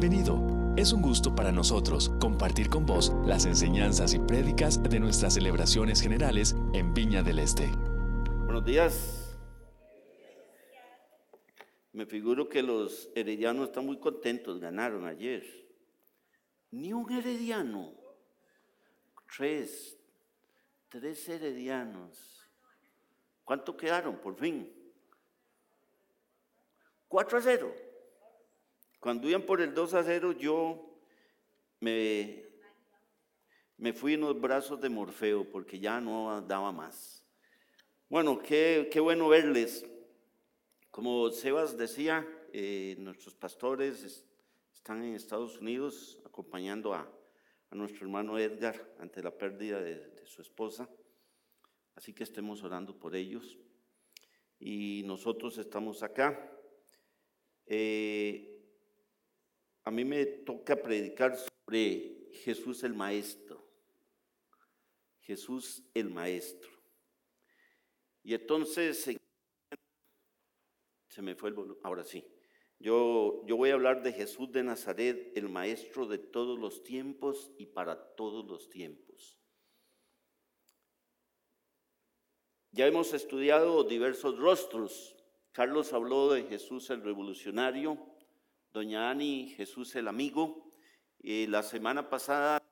bienvenido. Es un gusto para nosotros compartir con vos las enseñanzas y prédicas de nuestras celebraciones generales en Viña del Este. Buenos días. Me figuro que los heredianos están muy contentos, ganaron ayer. Ni un herediano. Tres. Tres heredianos. ¿Cuánto quedaron por fin? 4 a 0. Cuando iban por el 2 a 0, yo me, me fui en los brazos de Morfeo porque ya no daba más. Bueno, qué, qué bueno verles. Como Sebas decía, eh, nuestros pastores están en Estados Unidos acompañando a, a nuestro hermano Edgar ante la pérdida de, su esposa. Así que estemos orando por ellos. Y nosotros estamos acá. Eh, a mí me toca predicar sobre Jesús el Maestro. Jesús el Maestro. Y entonces, se me fue el volumen, ahora sí. Yo, yo voy a hablar de Jesús de Nazaret, el Maestro de todos los tiempos y para todos los tiempos. Ya hemos estudiado diversos rostros Carlos habló de Jesús el revolucionario, doña Ani Jesús el amigo. Eh, la semana pasada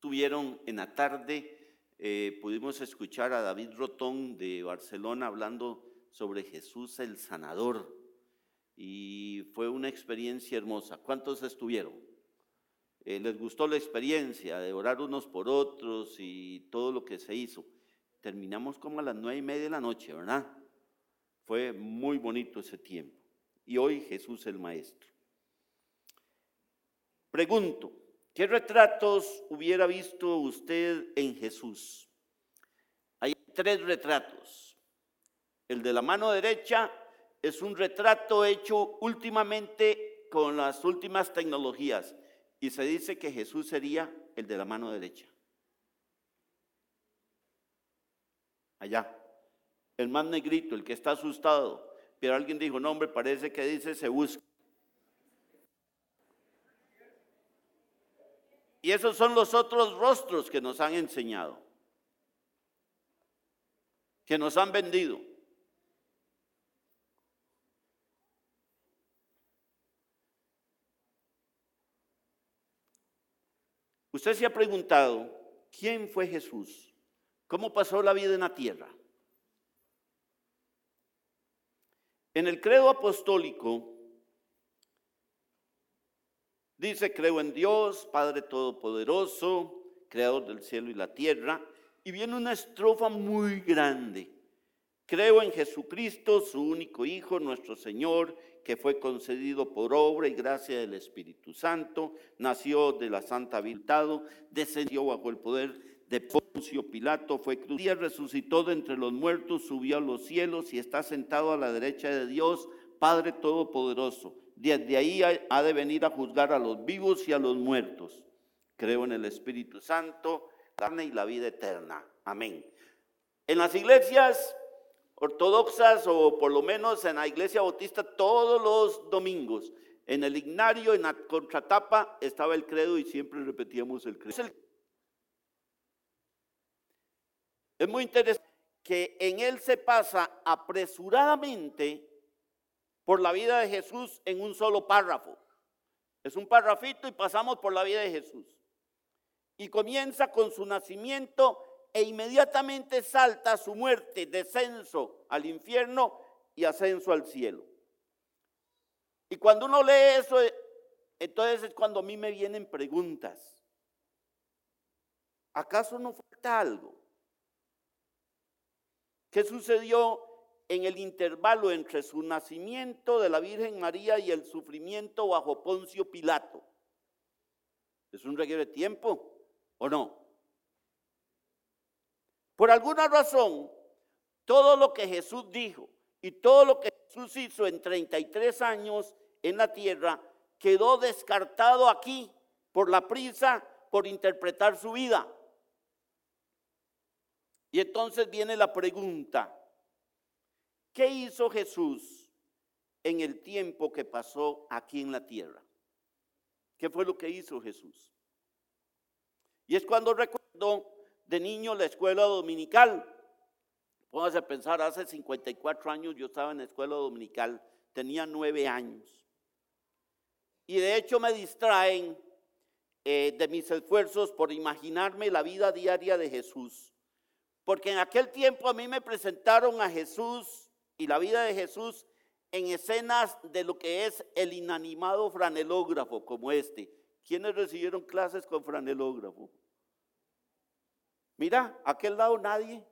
tuvieron en la tarde, eh, pudimos escuchar a David Rotón de Barcelona hablando sobre Jesús el sanador. Y fue una experiencia hermosa. ¿Cuántos estuvieron? Eh, ¿Les gustó la experiencia de orar unos por otros y todo lo que se hizo? Terminamos como a las nueve y media de la noche, ¿verdad? Fue muy bonito ese tiempo. Y hoy Jesús el Maestro. Pregunto, ¿qué retratos hubiera visto usted en Jesús? Hay tres retratos. El de la mano derecha es un retrato hecho últimamente con las últimas tecnologías y se dice que Jesús sería el de la mano derecha. Allá el más negrito, el que está asustado. Pero alguien dijo, no hombre, parece que dice se busca. Y esos son los otros rostros que nos han enseñado, que nos han vendido. Usted se ha preguntado, ¿quién fue Jesús? ¿Cómo pasó la vida en la tierra? En el credo apostólico dice, creo en Dios, Padre Todopoderoso, Creador del cielo y la tierra, y viene una estrofa muy grande. Creo en Jesucristo, su único Hijo, nuestro Señor, que fue concedido por obra y gracia del Espíritu Santo, nació de la Santa Virtud, descendió bajo el poder de Poncio Pilato, fue crucificado, resucitó de entre los muertos, subió a los cielos y está sentado a la derecha de Dios, Padre Todopoderoso. Desde ahí ha de venir a juzgar a los vivos y a los muertos. Creo en el Espíritu Santo, carne y la vida eterna. Amén. En las iglesias ortodoxas o por lo menos en la iglesia bautista todos los domingos, en el ignario, en la contratapa, estaba el credo y siempre repetíamos el credo. Es muy interesante que en él se pasa apresuradamente por la vida de Jesús en un solo párrafo. Es un párrafito y pasamos por la vida de Jesús. Y comienza con su nacimiento e inmediatamente salta a su muerte, descenso al infierno y ascenso al cielo. Y cuando uno lee eso, entonces es cuando a mí me vienen preguntas. ¿Acaso no falta algo? ¿Qué sucedió en el intervalo entre su nacimiento de la Virgen María y el sufrimiento bajo Poncio Pilato? ¿Es un reguero de tiempo o no? Por alguna razón, todo lo que Jesús dijo y todo lo que Jesús hizo en 33 años en la tierra quedó descartado aquí por la prisa por interpretar su vida. Y entonces viene la pregunta, ¿qué hizo Jesús en el tiempo que pasó aquí en la tierra? ¿Qué fue lo que hizo Jesús? Y es cuando recuerdo de niño la escuela dominical. Póngase a pensar, hace 54 años yo estaba en la escuela dominical, tenía nueve años. Y de hecho me distraen eh, de mis esfuerzos por imaginarme la vida diaria de Jesús. Porque en aquel tiempo a mí me presentaron a Jesús y la vida de Jesús en escenas de lo que es el inanimado franelógrafo como este. ¿Quiénes recibieron clases con franelógrafo? Mira, aquel lado nadie.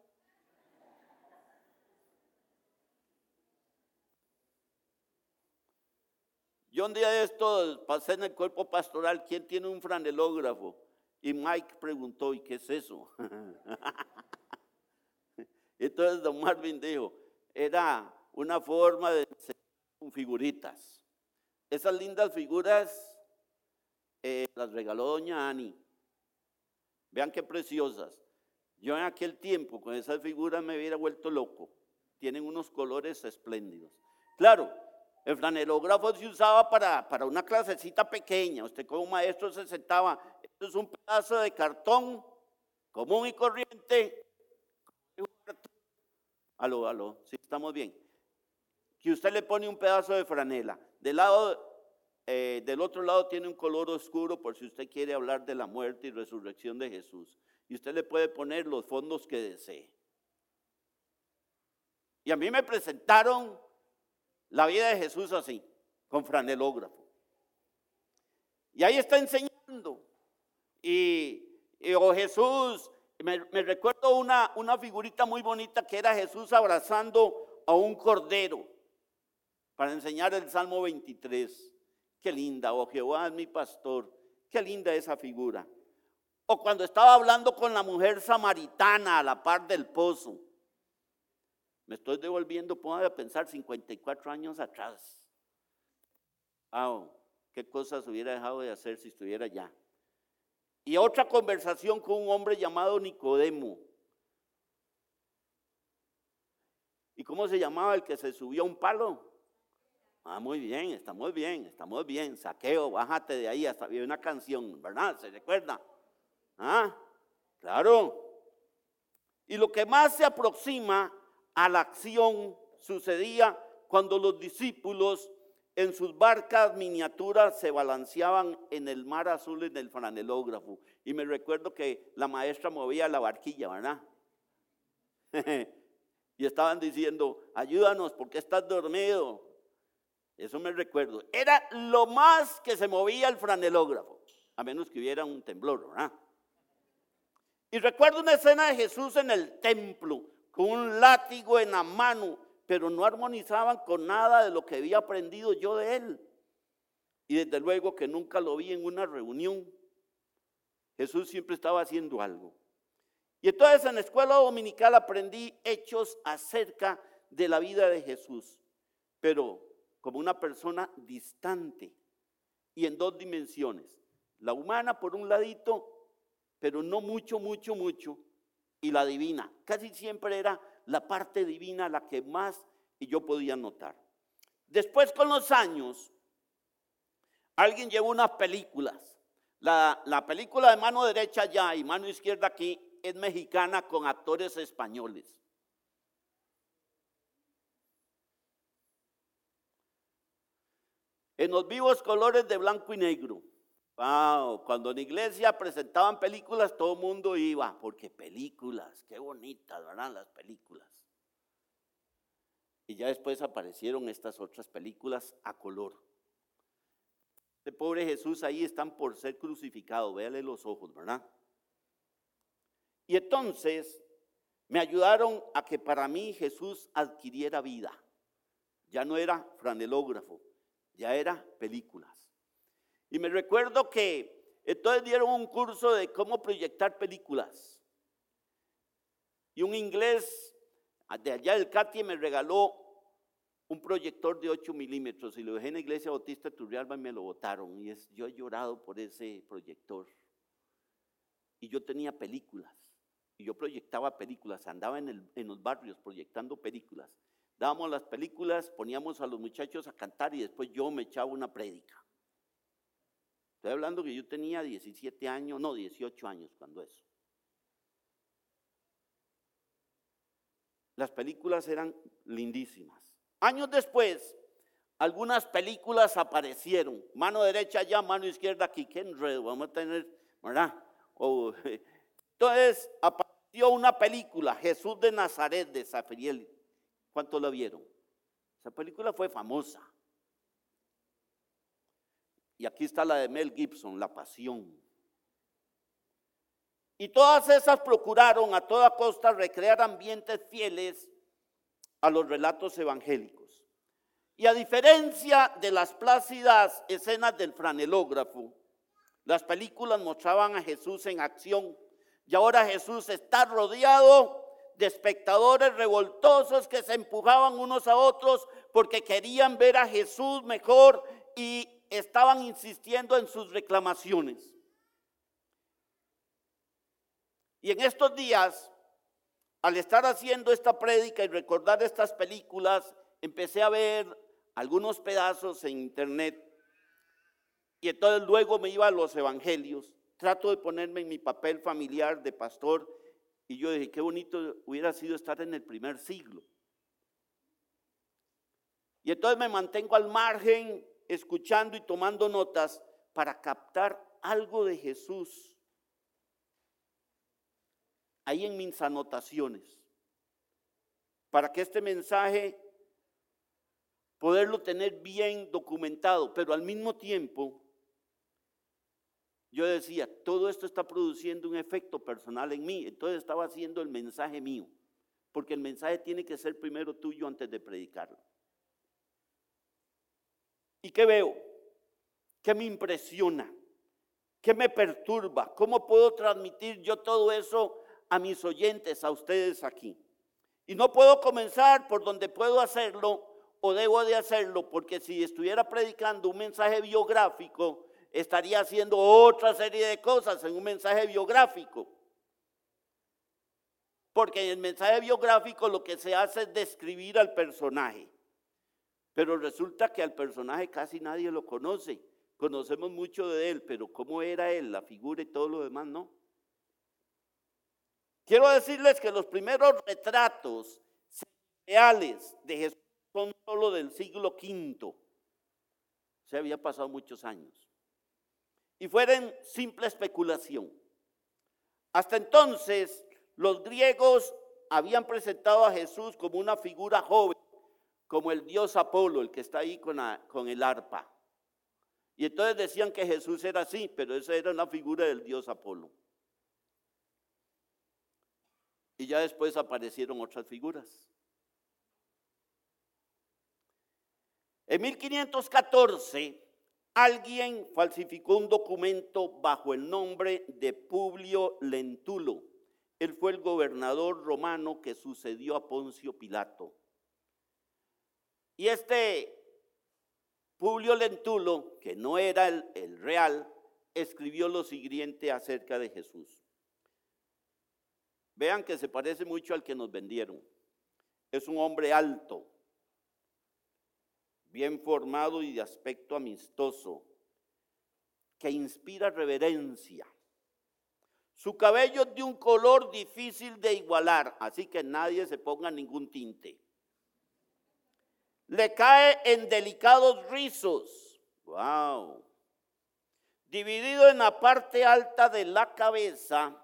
Yo un día de esto pasé en el cuerpo pastoral, ¿quién tiene un franelógrafo? Y Mike preguntó, ¿y qué es eso? Entonces don Marvin dijo, era una forma de con figuritas. Esas lindas figuras eh, las regaló doña Ani. Vean qué preciosas. Yo en aquel tiempo con esas figuras me hubiera vuelto loco. Tienen unos colores espléndidos. Claro, el flanelógrafo se usaba para, para una clasecita pequeña. Usted como maestro se sentaba. Esto es un pedazo de cartón común y corriente. Aló, aló, sí, estamos bien. Que usted le pone un pedazo de franela. Del lado, eh, del otro lado tiene un color oscuro por si usted quiere hablar de la muerte y resurrección de Jesús. Y usted le puede poner los fondos que desee. Y a mí me presentaron la vida de Jesús así, con franelógrafo. Y ahí está enseñando. Y, o oh, Jesús, me, recuerdo una, una figurita muy bonita que era Jesús abrazando a un cordero para enseñar el Salmo 23. Qué linda, oh Jehová es mi pastor. Qué linda esa figura. O cuando estaba hablando con la mujer samaritana a la par del pozo. Me estoy devolviendo, puedo pensar, 54 años atrás. Ah, qué cosas hubiera dejado de hacer si estuviera allá. Y otra conversación con un hombre llamado Nicodemo. ¿Y cómo se llamaba el que se subió a un palo? Ah, muy bien, estamos bien, estamos bien. Saqueo, bájate de ahí, hasta había una canción, ¿verdad? ¿Se recuerda? Ah, claro. Y lo que más se aproxima a la acción sucedía cuando los discípulos en sus barcas miniaturas se balanceaban en el mar azul en el franelógrafo. Y me recuerdo que la maestra movía la barquilla, ¿verdad? y estaban diciendo, ayúdanos porque estás dormido. Eso me recuerdo. Era lo más que se movía el franelógrafo, a menos que hubiera un temblor, ¿verdad? Y recuerdo una escena de Jesús en el templo, con un látigo en la mano, pero no armonizaban con nada de lo que había aprendido yo de él. Y desde luego que nunca lo vi en una reunión. Jesús siempre estaba haciendo algo. Y entonces en la escuela dominical aprendí hechos acerca de la vida de Jesús, pero como una persona distante y en dos dimensiones. La humana por un ladito, pero no mucho, mucho, mucho, y la divina. Casi siempre era la parte divina la que más yo podía notar. Después con los años, alguien llevó unas películas. La, la película de mano derecha allá y mano izquierda aquí es mexicana con actores españoles. En los vivos colores de blanco y negro. Wow, cuando en iglesia presentaban películas, todo el mundo iba, porque películas, qué bonitas, ¿verdad? Las películas. Y ya después aparecieron estas otras películas a color. Este pobre Jesús ahí están por ser crucificado, véale los ojos, ¿verdad? Y entonces me ayudaron a que para mí Jesús adquiriera vida. Ya no era franelógrafo, ya era películas. Y me recuerdo que entonces dieron un curso de cómo proyectar películas. Y un inglés de allá del CATI me regaló un proyector de 8 milímetros y lo dejé en la iglesia Bautista Turrialba y me lo botaron. Y yo he llorado por ese proyector. Y yo tenía películas. Y yo proyectaba películas. Andaba en, en los barrios proyectando películas. Dábamos las películas, poníamos a los muchachos a cantar y después yo me echaba una prédica. Estoy hablando que yo tenía 17 años, no, 18 años cuando eso. Las películas eran lindísimas. Años después, algunas películas aparecieron. Mano derecha allá, mano izquierda aquí. Qué enredo, vamos a tener, ¿verdad? entonces apareció una película, Jesús de Nazaret de Zafiriel. ¿Cuántos la vieron? Esa película fue famosa. Y aquí está la de Mel Gibson, La Pasión. Y todas esas procuraron a toda costa recrear ambientes fieles a los relatos evangélicos. Y a diferencia de las plácidas escenas del franelógrafo, las películas mostraban a Jesús en acción y ahora Jesús está rodeado de espectadores revoltosos que se empujaban unos a otros porque querían ver a Jesús mejor y estaban insistiendo en sus reclamaciones. Y en estos días, al estar haciendo esta prédica y recordar estas películas, empecé a ver algunos pedazos en internet y entonces luego me iba a los evangelios. Trato de ponerme en mi papel familiar de pastor y yo dije, qué bonito hubiera sido estar en el primer siglo. Y entonces me mantengo al margen, escuchando y tomando notas para captar algo de Jesús. Ahí en mis anotaciones, para que este mensaje poderlo tener bien documentado, pero al mismo tiempo yo decía, todo esto está produciendo un efecto personal en mí, entonces estaba haciendo el mensaje mío, porque el mensaje tiene que ser primero tuyo antes de predicarlo. ¿Y qué veo? ¿Qué me impresiona? ¿Qué me perturba? ¿Cómo puedo transmitir yo todo eso a mis oyentes, a ustedes aquí? Y no puedo comenzar por donde puedo hacerlo o debo de hacerlo, porque si estuviera predicando un mensaje biográfico, estaría haciendo otra serie de cosas en un mensaje biográfico. Porque en el mensaje biográfico lo que se hace es describir al personaje. Pero resulta que al personaje casi nadie lo conoce. Conocemos mucho de él, pero cómo era él, la figura y todo lo demás, no. Quiero decirles que los primeros retratos reales de Jesús son solo del siglo V. Se había pasado muchos años y fueran simple especulación. Hasta entonces, los griegos habían presentado a Jesús como una figura joven, como el dios Apolo, el que está ahí con, el arpa. Y entonces decían que Jesús era así, pero esa era una figura del dios Apolo. Y ya después aparecieron otras figuras. En 1514, Alguien falsificó un documento bajo el nombre de Publio Lentulo. Él fue el gobernador romano que sucedió a Poncio Pilato. Y este Publio Lentulo, que no era el, el real, escribió lo siguiente acerca de Jesús. Vean que se parece mucho al que nos vendieron. Es un hombre alto, bien formado y de aspecto amistoso, que inspira reverencia. Su cabello es de un color difícil de igualar, así que nadie se ponga ningún tinte. Le cae en delicados rizos. Wow. Dividido en la parte alta de la cabeza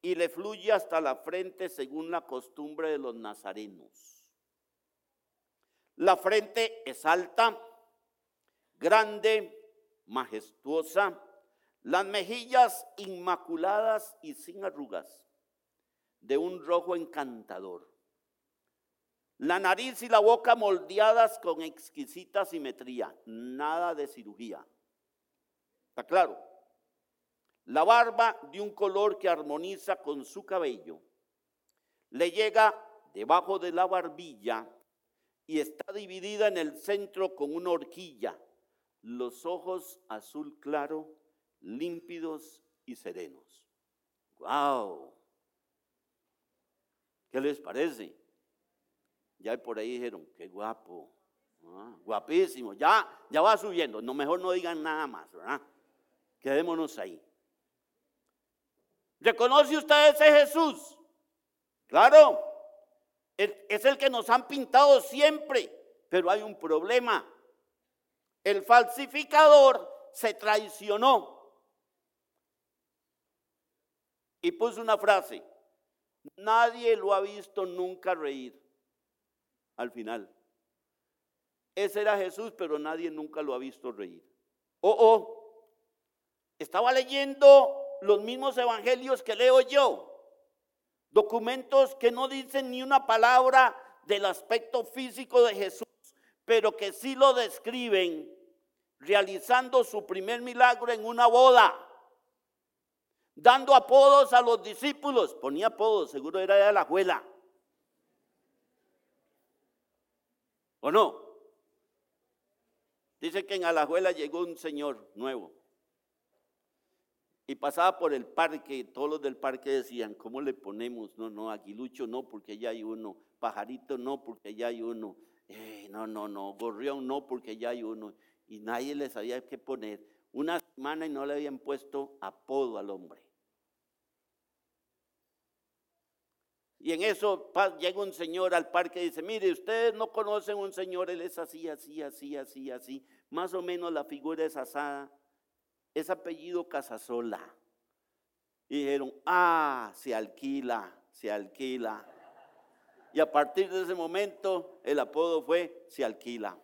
y le fluye hasta la frente según la costumbre de los nazarenos. La frente es alta, grande, majestuosa, las mejillas inmaculadas y sin arrugas, de un rojo encantador. La nariz y la boca moldeadas con exquisita simetría, nada de cirugía. ¿Está claro? La barba de un color que armoniza con su cabello. Le llega debajo de la barbilla y está dividida en el centro con una horquilla, los ojos azul claro, límpidos y serenos. ¡Wow! ¿Qué les parece? Ya por ahí dijeron, qué guapo, ah, guapísimo, ya, ya va subiendo, no mejor no digan nada más, ¿verdad? Quedémonos ahí. ¿Reconoce usted ese Jesús? Claro, es el que nos han pintado siempre, pero hay un problema. El falsificador se traicionó y puso una frase, nadie lo ha visto nunca reír al final. Ese era Jesús, pero nadie nunca lo ha visto reír. Oh, oh, estaba leyendo los mismos evangelios que leo yo. Documentos que no dicen ni una palabra del aspecto físico de Jesús, pero que sí lo describen realizando su primer milagro en una boda, dando apodos a los discípulos. Ponía apodos, seguro era de la abuela. ¿O no? Dice que en Alajuela llegó un señor nuevo y pasaba por el parque, todos los del parque decían, ¿cómo le ponemos? No, no, aguilucho no, porque ya hay uno, pajarito no, porque ya hay uno, eh, no, no, no, gorrión no, porque ya hay uno, y nadie le sabía qué poner. Una semana y no le habían puesto apodo al hombre. Y en eso llega un señor al parque y dice, mire, ustedes no conocen un señor, él es así, así, así, así, así. Más o menos la figura es asada es apellido Casasola. Y dijeron, ah, se alquila, se alquila. Y a partir de ese momento el apodo fue se alquila.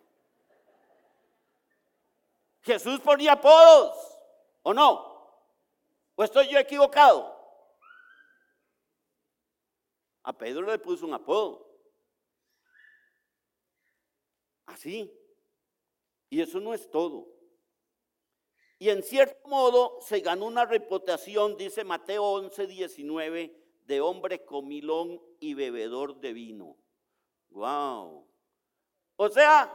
Jesús ponía apodos, ¿o no? ¿O estoy yo equivocado? A Pedro le puso un apodo. Así. Y eso no es todo. Y en cierto modo se ganó una reputación, dice Mateo 11, 19, de hombre comilón y bebedor de vino. Wow. O sea,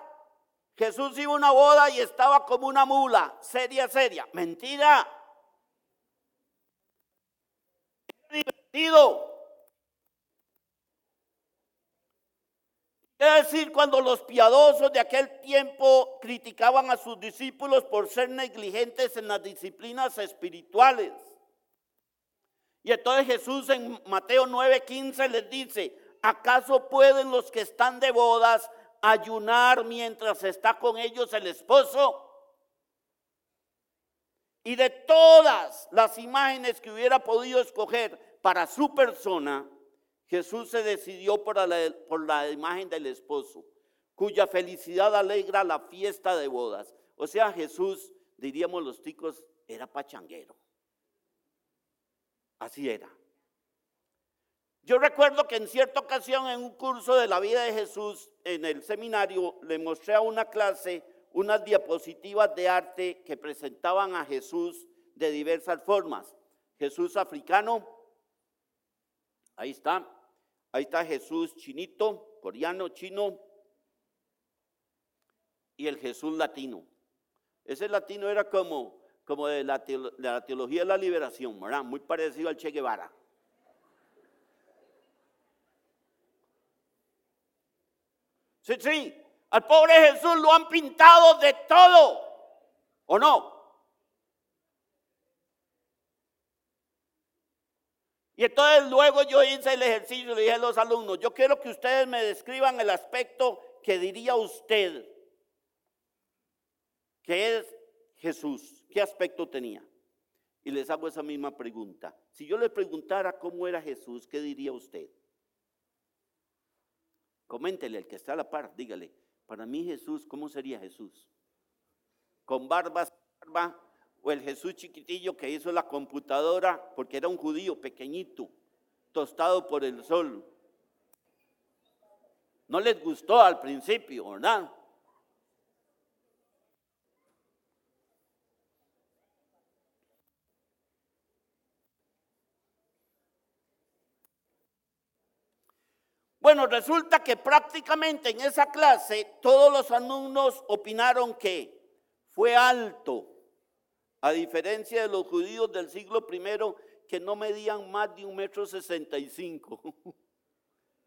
Jesús iba a una boda y estaba como una mula, seria, seria. Mentira. divertido. Es decir, cuando los piadosos de aquel tiempo criticaban a sus discípulos por ser negligentes en las disciplinas espirituales. Y entonces Jesús en Mateo 9:15 les dice, ¿acaso pueden los que están de bodas ayunar mientras está con ellos el esposo? Y de todas las imágenes que hubiera podido escoger para su persona, Jesús se decidió por la, imagen del esposo, cuya felicidad alegra la fiesta de bodas. O sea, Jesús, diríamos los ticos, era pachanguero. Así era. Yo recuerdo que en cierta ocasión en un curso de la vida de Jesús en el seminario le mostré a una clase unas diapositivas de arte que presentaban a Jesús de diversas formas. Jesús africano, ahí está, Ahí está Jesús chinito, coreano, chino, y el Jesús latino. Ese latino era como, como de, la teología de la liberación, ¿verdad? Muy parecido al Che Guevara. Sí, sí, al pobre Jesús lo han pintado de todo, ¿o no? Y entonces luego yo hice el ejercicio le dije a los alumnos, yo quiero que ustedes me describan el aspecto que diría usted que es Jesús. ¿Qué aspecto tenía? Y les hago esa misma pregunta. Si yo le preguntara cómo era Jesús, ¿qué diría usted? Coméntele al que está a la par, dígale, para mí Jesús, ¿cómo sería Jesús? Con barba, barba, o el Jesús chiquitillo que hizo la computadora porque era un judío pequeñito, tostado por el sol. No les gustó al principio, ¿verdad? Bueno, resulta que prácticamente en esa clase todos los alumnos opinaron que fue alto, a diferencia de los judíos del siglo I que no medían más de un metro sesenta y cinco.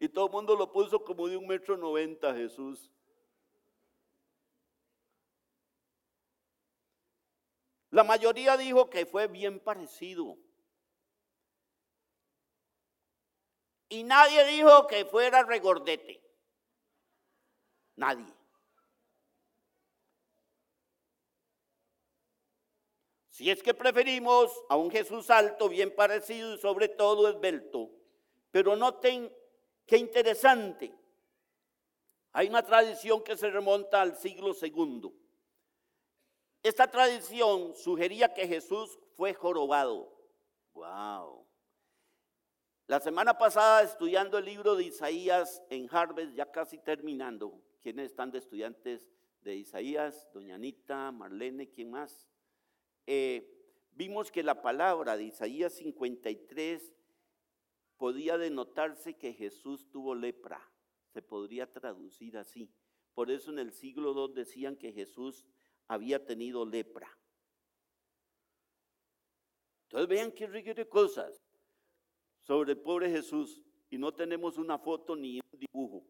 Y todo el mundo lo puso como de un metro noventa Jesús. La mayoría dijo que fue bien parecido. Y nadie dijo que fuera regordete. Nadie. Si es que preferimos a un Jesús alto, bien parecido y sobre todo esbelto. Pero noten qué interesante. Hay una tradición que se remonta al siglo segundo. Esta tradición sugería que Jesús fue jorobado. Wow. La semana pasada estudiando el libro de Isaías en Harvard, ya casi terminando. ¿Quiénes están de estudiantes de Isaías? Doña Anita, Marlene, ¿quién más? Eh, vimos que la palabra de Isaías 53 podía denotarse que Jesús tuvo lepra. Se podría traducir así. Por eso en el siglo II decían que Jesús había tenido lepra. Entonces vean qué rico de cosas sobre el pobre Jesús y no tenemos una foto ni un dibujo.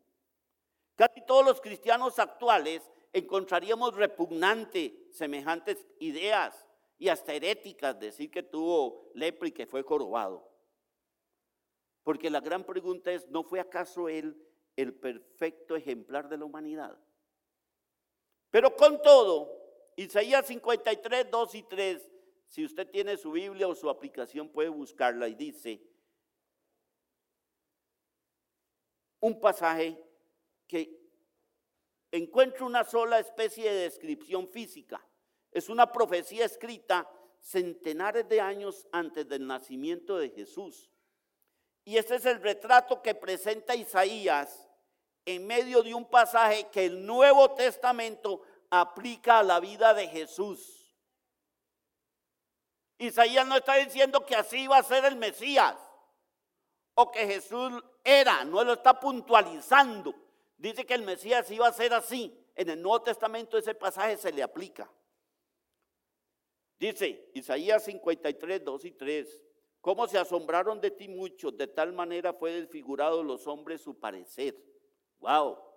Casi todos los cristianos actuales encontraríamos repugnante semejantes ideas y hasta heréticas decir que tuvo lepra y que fue jorobado. Porque la gran pregunta es, ¿no fue acaso él el perfecto ejemplar de la humanidad? Pero con todo, Isaías 53, 2 y 3, si usted tiene su Biblia o su aplicación puede buscarla y dice, un pasaje que encuentra una sola especie de descripción física. Es una profecía escrita centenares de años antes del nacimiento de Jesús. Y este es el retrato que presenta Isaías en medio de un pasaje que el Nuevo Testamento aplica a la vida de Jesús. Isaías no está diciendo que así iba a ser el Mesías o que Jesús era, no lo está puntualizando. Dice que el Mesías iba a ser así. En el Nuevo Testamento ese pasaje se le aplica. Dice Isaías 53, 2 y 3. ¿Cómo se asombraron de ti muchos? De tal manera fue desfigurado los hombres su parecer. Wow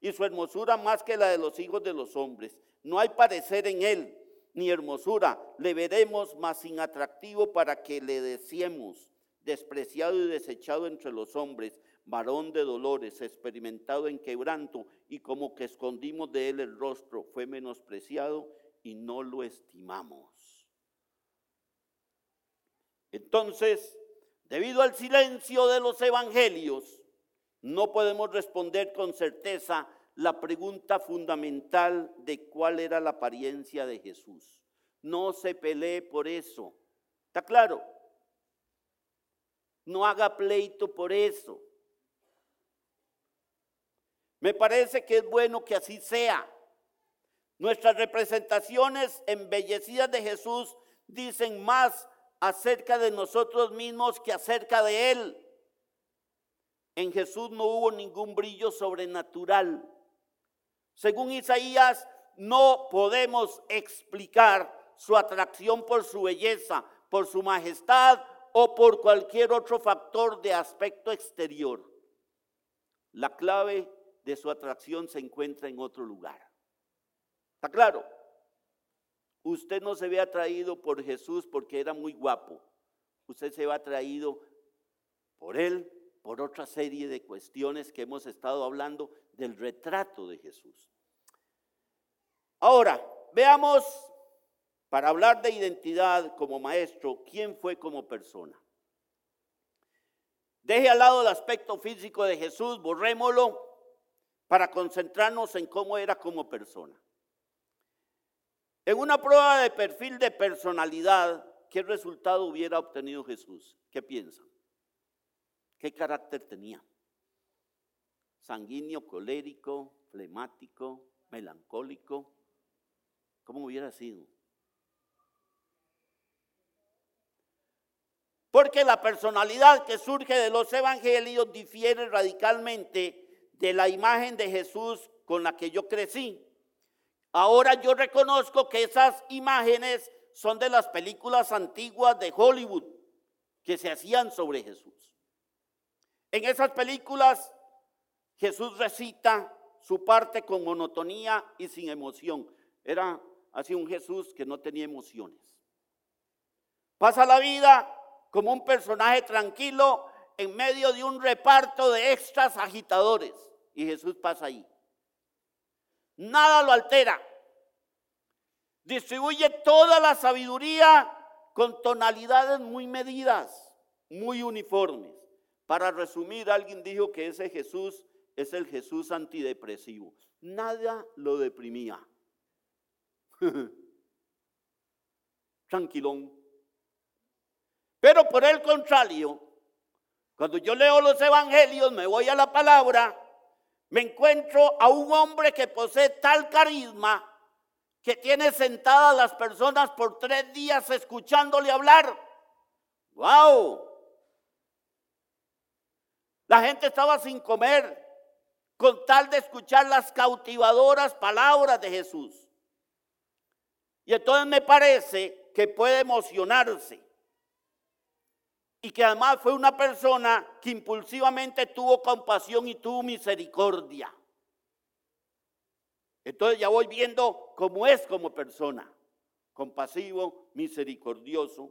y su hermosura más que la de los hijos de los hombres. No hay parecer en él, ni hermosura. Le veremos más inatractivo para que le deseemos, despreciado y desechado entre los hombres, varón de dolores, experimentado en quebranto, y como que escondimos de él el rostro, fue menospreciado y no lo estimamos. Entonces, debido al silencio de los evangelios, no podemos responder con certeza la pregunta fundamental de cuál era la apariencia de Jesús. No se pelee por eso. ¿Está claro? No haga pleito por eso. Me parece que es bueno que así sea. Nuestras representaciones embellecidas de Jesús dicen más acerca de nosotros mismos que acerca de Él. En Jesús no hubo ningún brillo sobrenatural. Según Isaías, no podemos explicar su atracción por su belleza, por su majestad o por cualquier otro factor de aspecto exterior. La clave de su atracción se encuentra en otro lugar. ¿Está claro? Usted no se ve atraído por Jesús porque era muy guapo. Usted se ve atraído por Él por otra serie de cuestiones que hemos estado hablando del retrato de Jesús. Ahora, veamos, para hablar de identidad como maestro, quién fue como persona. Deje al lado el aspecto físico de Jesús, borrémoslo para concentrarnos en cómo era como persona. En una prueba de perfil de personalidad, ¿qué resultado hubiera obtenido Jesús? ¿Qué piensan? ¿Qué carácter tenía? Sanguíneo, colérico, flemático, melancólico. ¿Cómo hubiera sido? Porque la personalidad que surge de los evangelios difiere radicalmente de la imagen de Jesús con la que yo crecí. Ahora yo reconozco que esas imágenes son de las películas antiguas de Hollywood que se hacían sobre Jesús. En esas películas Jesús recita su parte con monotonía y sin emoción. Era hacia un Jesús que no tenía emociones. Pasa la vida como un personaje tranquilo en medio de un reparto de extras agitadores. Y Jesús pasa ahí. Nada lo altera. Distribuye toda la sabiduría con tonalidades muy medidas, muy uniformes. Para resumir, alguien dijo que ese Jesús es el Jesús antidepresivo. Nada lo deprimía. Tranquilón. Pero por el contrario, cuando yo leo los evangelios, me voy a la palabra, me encuentro a un hombre que posee tal carisma que tiene sentadas las personas por tres días escuchándole hablar. ¡Wow! La gente estaba sin comer con tal de escuchar las cautivadoras palabras de Jesús. Y entonces me parece que puede emocionarse y que además fue una persona que impulsivamente tuvo compasión y tuvo misericordia. Entonces ya voy viendo cómo es como persona, compasivo, misericordioso.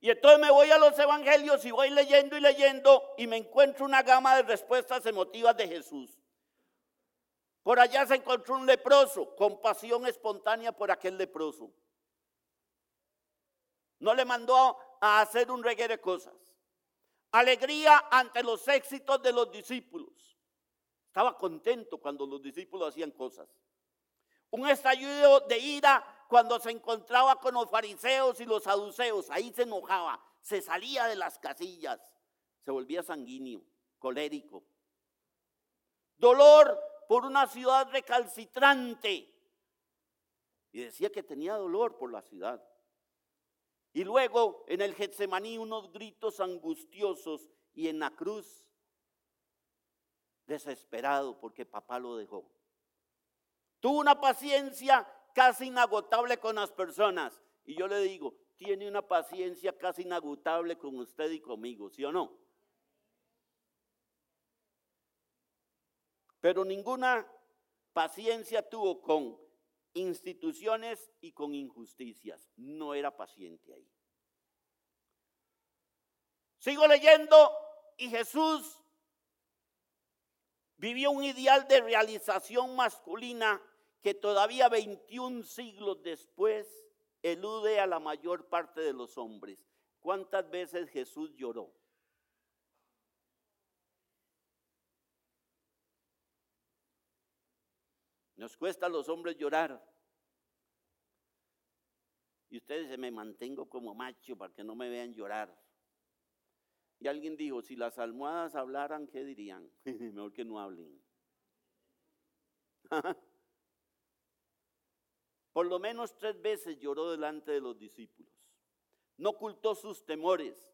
Y entonces me voy a los evangelios y voy leyendo y leyendo y me encuentro una gama de respuestas emotivas de Jesús. Por allá se encontró un leproso, compasión espontánea por aquel leproso. No le mandó a hacer un reguero de cosas. Alegría ante los éxitos de los discípulos. Estaba contento cuando los discípulos hacían cosas. Un estallido de ira cuando se encontraba con los fariseos y los saduceos. Ahí se enojaba, se salía de las casillas, se volvía sanguíneo, colérico. Dolor por una ciudad recalcitrante. Y decía que tenía dolor por la ciudad. Y luego en el Getsemaní unos gritos angustiosos y en la cruz desesperado porque papá lo dejó. Tuvo una paciencia casi inagotable con las personas. Y yo le digo, tiene una paciencia casi inagotable con usted y conmigo, ¿sí o no? Pero ninguna paciencia tuvo con instituciones y con injusticias. No era paciente ahí. Sigo leyendo y Jesús vivió un ideal de realización masculina que todavía 21 siglos después elude a la mayor parte de los hombres. ¿Cuántas veces Jesús lloró? Nos cuesta a los hombres llorar. Y ustedes se me mantengo como macho para que no me vean llorar. Y alguien dijo, si las almohadas hablaran, ¿qué dirían? Mejor que no hablen. Por lo menos tres veces lloró delante de los discípulos. No ocultó sus temores.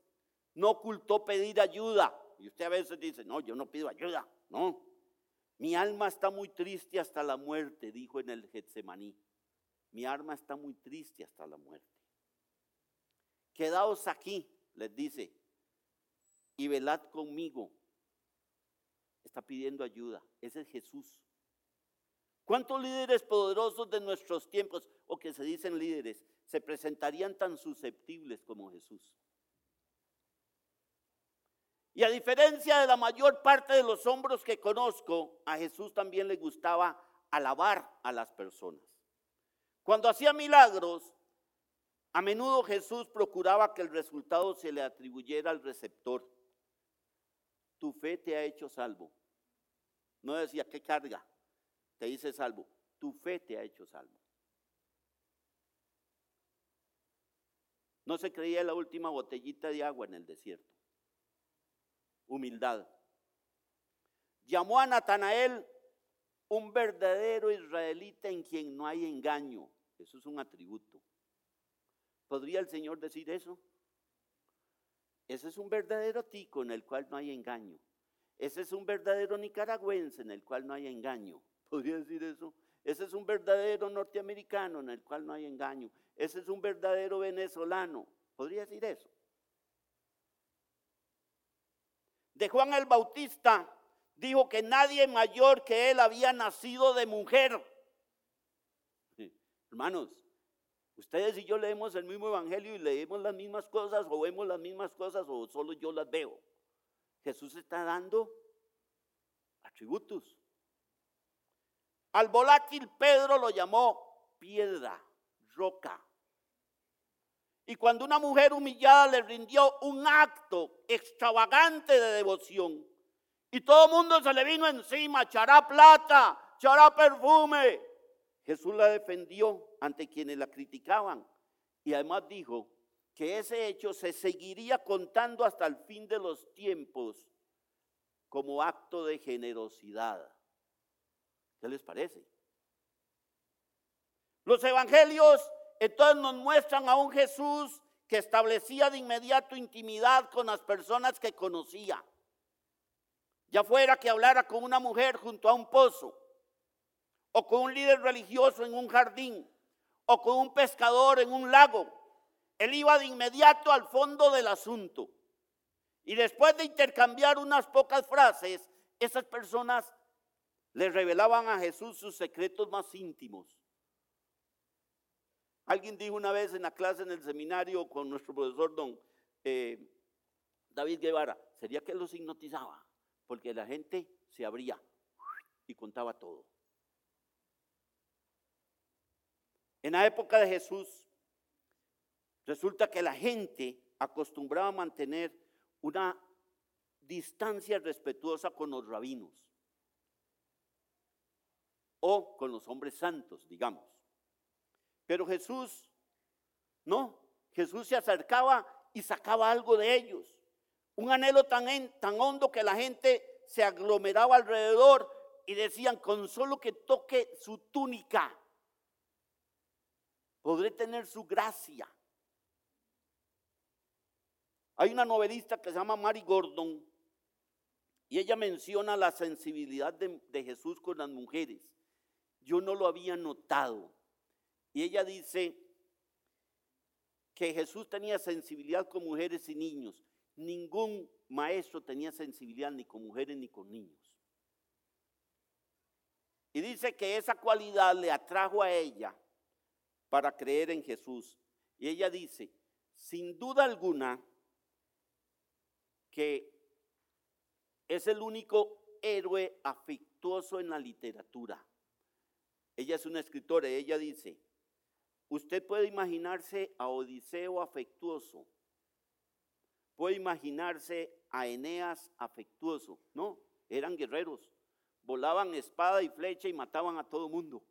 No ocultó pedir ayuda. Y usted a veces dice, no, yo no pido ayuda. No, mi alma está muy triste hasta la muerte, dijo en el Getsemaní. Mi alma está muy triste hasta la muerte. Quedaos aquí, les dice, y velad conmigo. Está pidiendo ayuda. Ese es Jesús. ¿Cuántos líderes poderosos de nuestros tiempos, o que se dicen líderes, se presentarían tan susceptibles como Jesús? Y a diferencia de la mayor parte de los hombros que conozco, a Jesús también le gustaba alabar a las personas. Cuando hacía milagros, a menudo Jesús procuraba que el resultado se le atribuyera al receptor. Tu fe te ha hecho salvo. No decía, ¿qué carga? Te dice salvo. Tu fe te ha hecho salvo. No se creía la última botellita de agua en el desierto humildad. Llamó a Natanael un verdadero israelita en quien no hay engaño. Eso es un atributo. ¿Podría el Señor decir eso? Ese es un verdadero tico en el cual no hay engaño. Ese es un verdadero nicaragüense en el cual no hay engaño. ¿Podría decir eso? Ese es un verdadero norteamericano en el cual no hay engaño. Ese es un verdadero venezolano. ¿Podría decir eso? De Juan el Bautista dijo que nadie mayor que él había nacido de mujer. Hermanos, ustedes y yo leemos el mismo evangelio y leemos las mismas cosas o vemos las mismas cosas o solo yo las veo. Jesús está dando atributos. Al volátil Pedro lo llamó piedra, roca. Y cuando una mujer humillada le rindió un acto extravagante de devoción, y todo el mundo se le vino encima, chará plata, chará perfume, Jesús la defendió ante quienes la criticaban. Y además dijo que ese hecho se seguiría contando hasta el fin de los tiempos como acto de generosidad. ¿Qué les parece? Los evangelios entonces nos muestran a un Jesús que establecía de inmediato intimidad con las personas que conocía. Ya fuera que hablara con una mujer junto a un pozo, o con un líder religioso en un jardín, o con un pescador en un lago. Él iba de inmediato al fondo del asunto. Y después de intercambiar unas pocas frases, esas personas le revelaban a Jesús sus secretos más íntimos. Alguien dijo una vez en la clase en el seminario con nuestro profesor don eh, David Guevara, sería que los hipnotizaba, porque la gente se abría y contaba todo. En la época de Jesús, resulta que la gente acostumbraba a mantener una distancia respetuosa con los rabinos o con los hombres santos, digamos. Pero Jesús, no, Jesús se acercaba y sacaba algo de ellos. Un anhelo tan, tan hondo que la gente se aglomeraba alrededor y decían, con solo que toque su túnica, podré tener su gracia. Hay una novelista que se llama Mary Gordon y ella menciona la sensibilidad de, de Jesús con las mujeres. Yo no lo había notado. Y ella dice que Jesús tenía sensibilidad con mujeres y niños. Ningún maestro tenía sensibilidad ni con mujeres ni con niños. Y dice que esa cualidad le atrajo a ella para creer en Jesús. Y ella dice, sin duda alguna, que es el único héroe afectuoso en la literatura. Ella es una escritora y ella dice, usted puede imaginarse a Odiseo afectuoso, puede imaginarse a Eneas afectuoso, no, eran guerreros, volaban espada y flecha y mataban a todo mundo.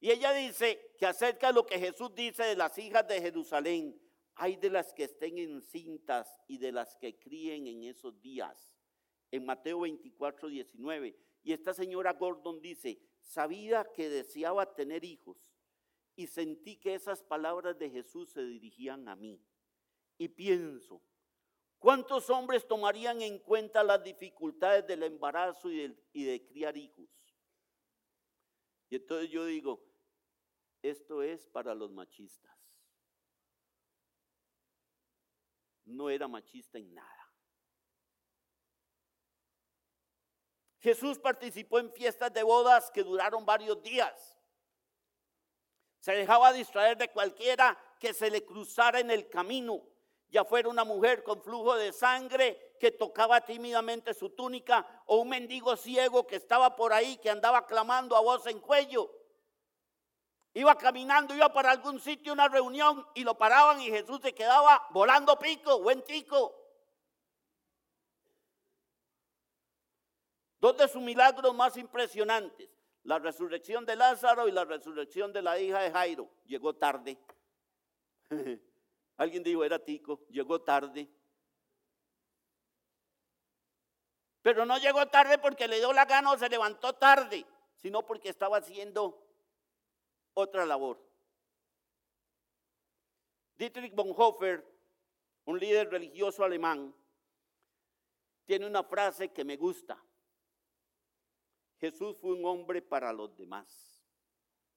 Y ella dice que acerca de lo que Jesús dice de las hijas de Jerusalén, hay de las que estén encintas y de las que críen en esos días. En Mateo 24, 19. Y esta señora Gordon dice, sabía que deseaba tener hijos y sentí que esas palabras de Jesús se dirigían a mí. Y pienso, ¿cuántos hombres tomarían en cuenta las dificultades del embarazo y de, y de criar hijos? Y entonces yo digo, esto es para los machistas. No era machista en nada. Jesús participó en fiestas de bodas que duraron varios días. Se dejaba distraer de cualquiera que se le cruzara en el camino, ya fuera una mujer con flujo de sangre que tocaba tímidamente su túnica o un mendigo ciego que estaba por ahí, que andaba clamando a voz en cuello. Iba caminando, iba para algún sitio, una reunión, y lo paraban y Jesús se quedaba volando pico, buen tico. Dos de sus milagros más impresionantes, la resurrección de Lázaro y la resurrección de la hija de Jairo. Llegó tarde. Alguien dijo, era tico, llegó tarde. Pero no llegó tarde porque le dio la gana o se levantó tarde, sino porque estaba haciendo otra labor. Dietrich Bonhoeffer, un líder religioso alemán, tiene una frase que me gusta. Jesús fue un hombre para los demás.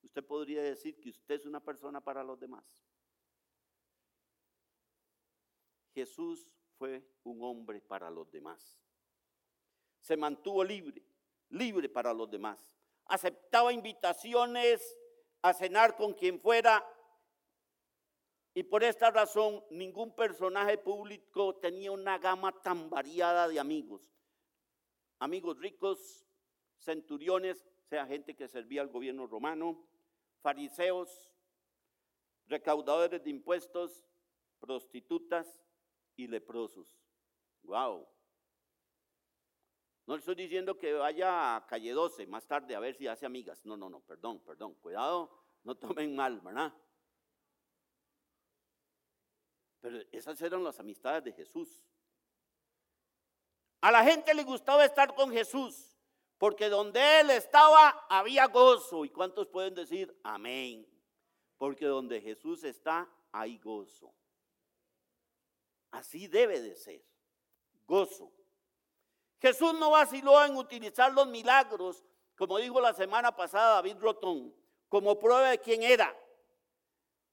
Usted podría decir que usted es una persona para los demás. Jesús fue un hombre para los demás. Se mantuvo libre, libre para los demás. aceptaba invitaciones a cenar con quien fuera. Y por esta razón, ningún personaje público tenía una gama tan variada de amigos. Amigos ricos, centuriones, sea gente que servía al gobierno romano, fariseos, recaudadores de impuestos, prostitutas y leprosos. Wow. No estoy diciendo que vaya a calle 12 más tarde a ver si hace amigas. No, no, no, perdón, perdón. Cuidado, no tomen mal, ¿verdad? Pero esas eran las amistades de Jesús. A la gente le gustaba estar con Jesús, porque donde Él estaba había gozo. ¿Y cuántos pueden decir amén? Porque donde Jesús está hay gozo. Así debe de ser. Gozo. Jesús no vaciló en utilizar los milagros, como dijo la semana pasada David Rotón, como prueba de quién era.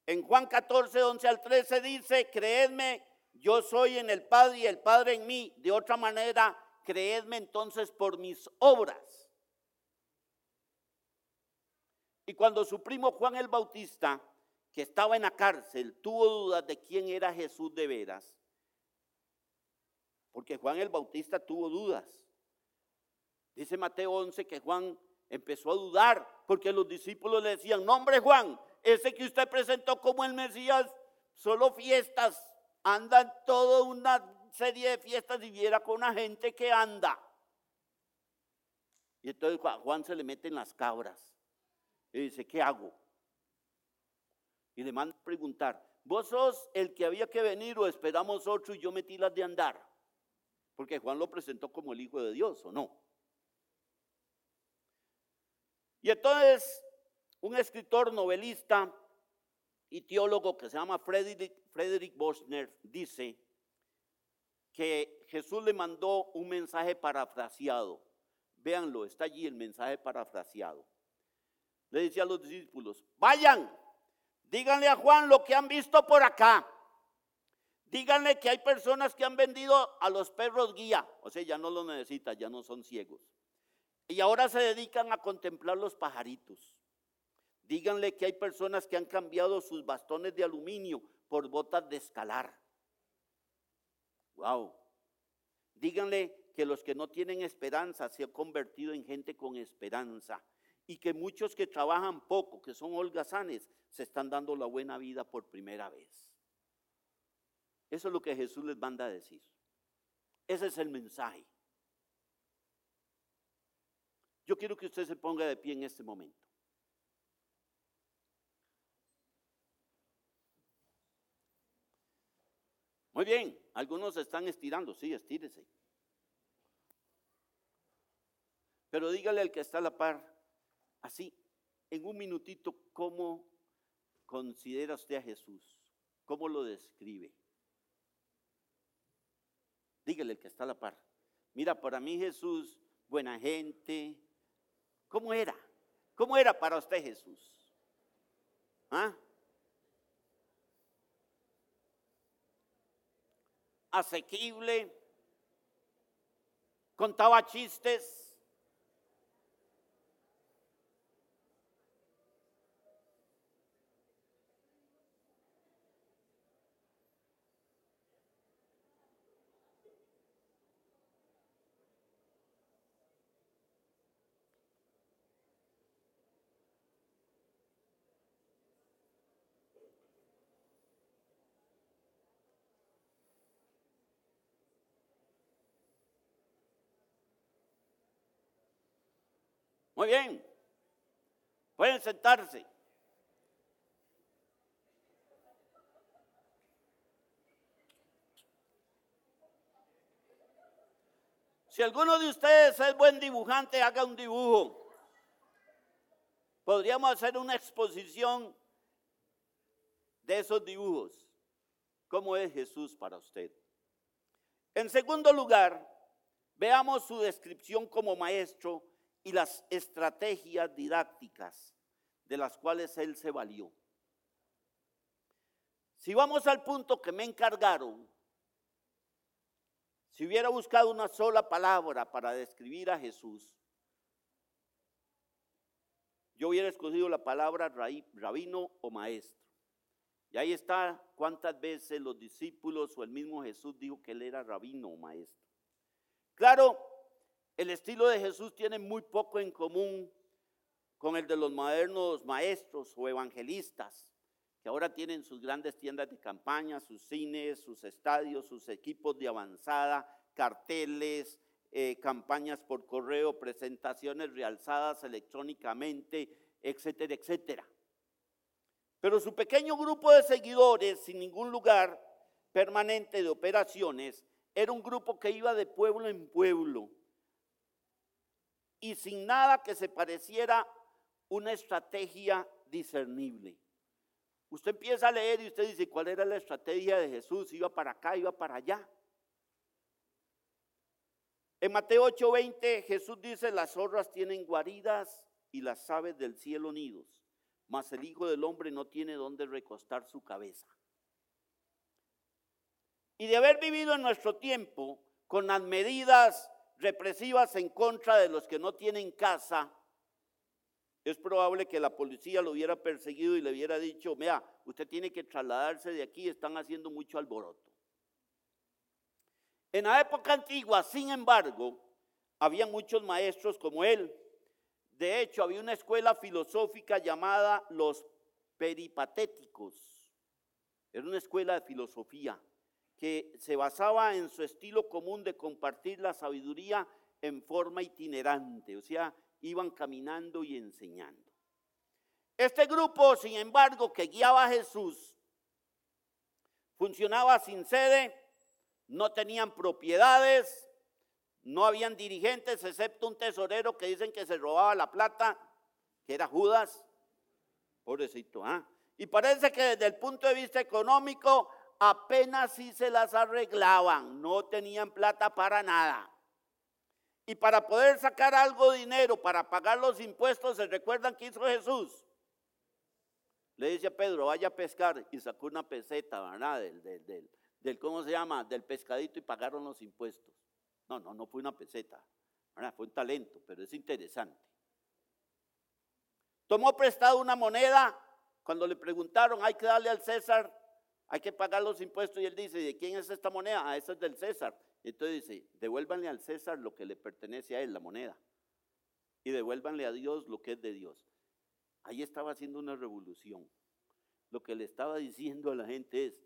En Juan 14, 11 al 13 dice, creedme, yo soy en el Padre y el Padre en mí. De otra manera, creedme entonces por mis obras. Y cuando su primo Juan el Bautista, que estaba en la cárcel, tuvo dudas de quién era Jesús de veras, porque Juan el Bautista tuvo dudas. Dice Mateo 11 que Juan empezó a dudar porque los discípulos le decían, no hombre Juan, ese que usted presentó como el Mesías, solo fiestas, andan toda una serie de fiestas y viera con una gente que anda. Y entonces Juan se le mete en las cabras y dice, ¿qué hago? Y le manda a preguntar, ¿vos sos el que había que venir o esperamos otro y yo metí las de andar? Porque Juan lo presentó como el Hijo de Dios, ¿o no? Y entonces un escritor, novelista y teólogo que se llama Frederick, Frederick Bosner dice que Jesús le mandó un mensaje parafraseado. Véanlo, está allí el mensaje parafraseado. Le decía a los discípulos, vayan, díganle a Juan lo que han visto por acá. Díganle que hay personas que han vendido a los perros guía, o sea, ya no lo necesitan, ya no son ciegos. Y ahora se dedican a contemplar los pajaritos. Díganle que hay personas que han cambiado sus bastones de aluminio por botas de escalar. Wow. Díganle que los que no tienen esperanza se han convertido en gente con esperanza y que muchos que trabajan poco, que son holgazanes, se están dando la buena vida por primera vez. Eso es lo que Jesús les manda a decir. Ese es el mensaje. Yo quiero que usted se ponga de pie en este momento. Muy bien, algunos están estirando, sí, estírese. Pero dígale al que está a la par, así, en un minutito, ¿cómo considera usted a Jesús? ¿Cómo lo describe? Dígale el que está a la par. Mira, para mí Jesús, buena gente. ¿Cómo era? ¿Cómo era para usted Jesús? ¿Ah? Asequible. Contaba chistes. Bien. Pueden sentarse. Si alguno de ustedes es buen dibujante, haga un dibujo. Podríamos hacer una exposición de esos dibujos. ¿Cómo es Jesús para usted? En segundo lugar, veamos su descripción como maestro y las estrategias didácticas de las cuales él se valió. Si vamos al punto que me encargaron, si hubiera buscado una sola palabra para describir a Jesús, yo hubiera escogido la palabra rabino o maestro. Y ahí está cuántas veces los discípulos o el mismo Jesús dijo que él era rabino o maestro. Claro, el estilo de Jesús tiene muy poco en común con el de los modernos maestros o evangelistas, que ahora tienen sus grandes tiendas de campaña, sus cines, sus estadios, sus equipos de avanzada, carteles, eh, campañas por correo, presentaciones realzadas electrónicamente, etcétera, etcétera. Pero su pequeño grupo de seguidores, sin ningún lugar permanente de operaciones, era un grupo que iba de pueblo en pueblo y sin nada que se pareciera una estrategia discernible. Usted empieza a leer y usted dice, ¿cuál era la estrategia de Jesús? Iba para acá, iba para allá. En Mateo 8:20 Jesús dice, las zorras tienen guaridas y las aves del cielo nidos mas el Hijo del Hombre no tiene dónde recostar su cabeza. Y de haber vivido en nuestro tiempo con las medidas represivas en contra de los que no tienen casa, es probable que la policía lo hubiera perseguido y le hubiera dicho, vea, usted tiene que trasladarse de aquí, están haciendo mucho alboroto. En la época antigua, sin embargo, había muchos maestros como él, de hecho, había una escuela filosófica llamada los peripatéticos. Era una escuela de filosofía que se basaba en su estilo común de compartir la sabiduría en forma itinerante, o sea, iban caminando y enseñando. Este grupo, sin embargo, que guiaba a Jesús, funcionaba sin sede, no tenían propiedades, no habían dirigentes excepto un tesorero que dicen que se robaba la plata, que era Judas. Pobrecito, ¿ah? Y parece que desde el punto de vista económico apenas si se las arreglaban, no tenían plata para nada. Y para poder sacar algo de dinero para pagar los impuestos, ¿se recuerdan que hizo Jesús? Le dice a Pedro, vaya a pescar y sacó una peseta, ¿verdad? Del, del, del, ¿cómo se llama? Del pescadito y pagaron los impuestos. No, no, no fue una peseta, fue un talento, pero es interesante. Tomó prestado una moneda, cuando le preguntaron, hay que darle al César, hay que pagar los impuestos, y él dice, ¿de quién es esta moneda? Ah, esa es del César. Entonces dice, devuélvanle al César lo que le pertenece a él, la moneda, y devuélvanle a Dios lo que es de Dios. Ahí estaba haciendo una revolución. Lo que le estaba diciendo a la gente es,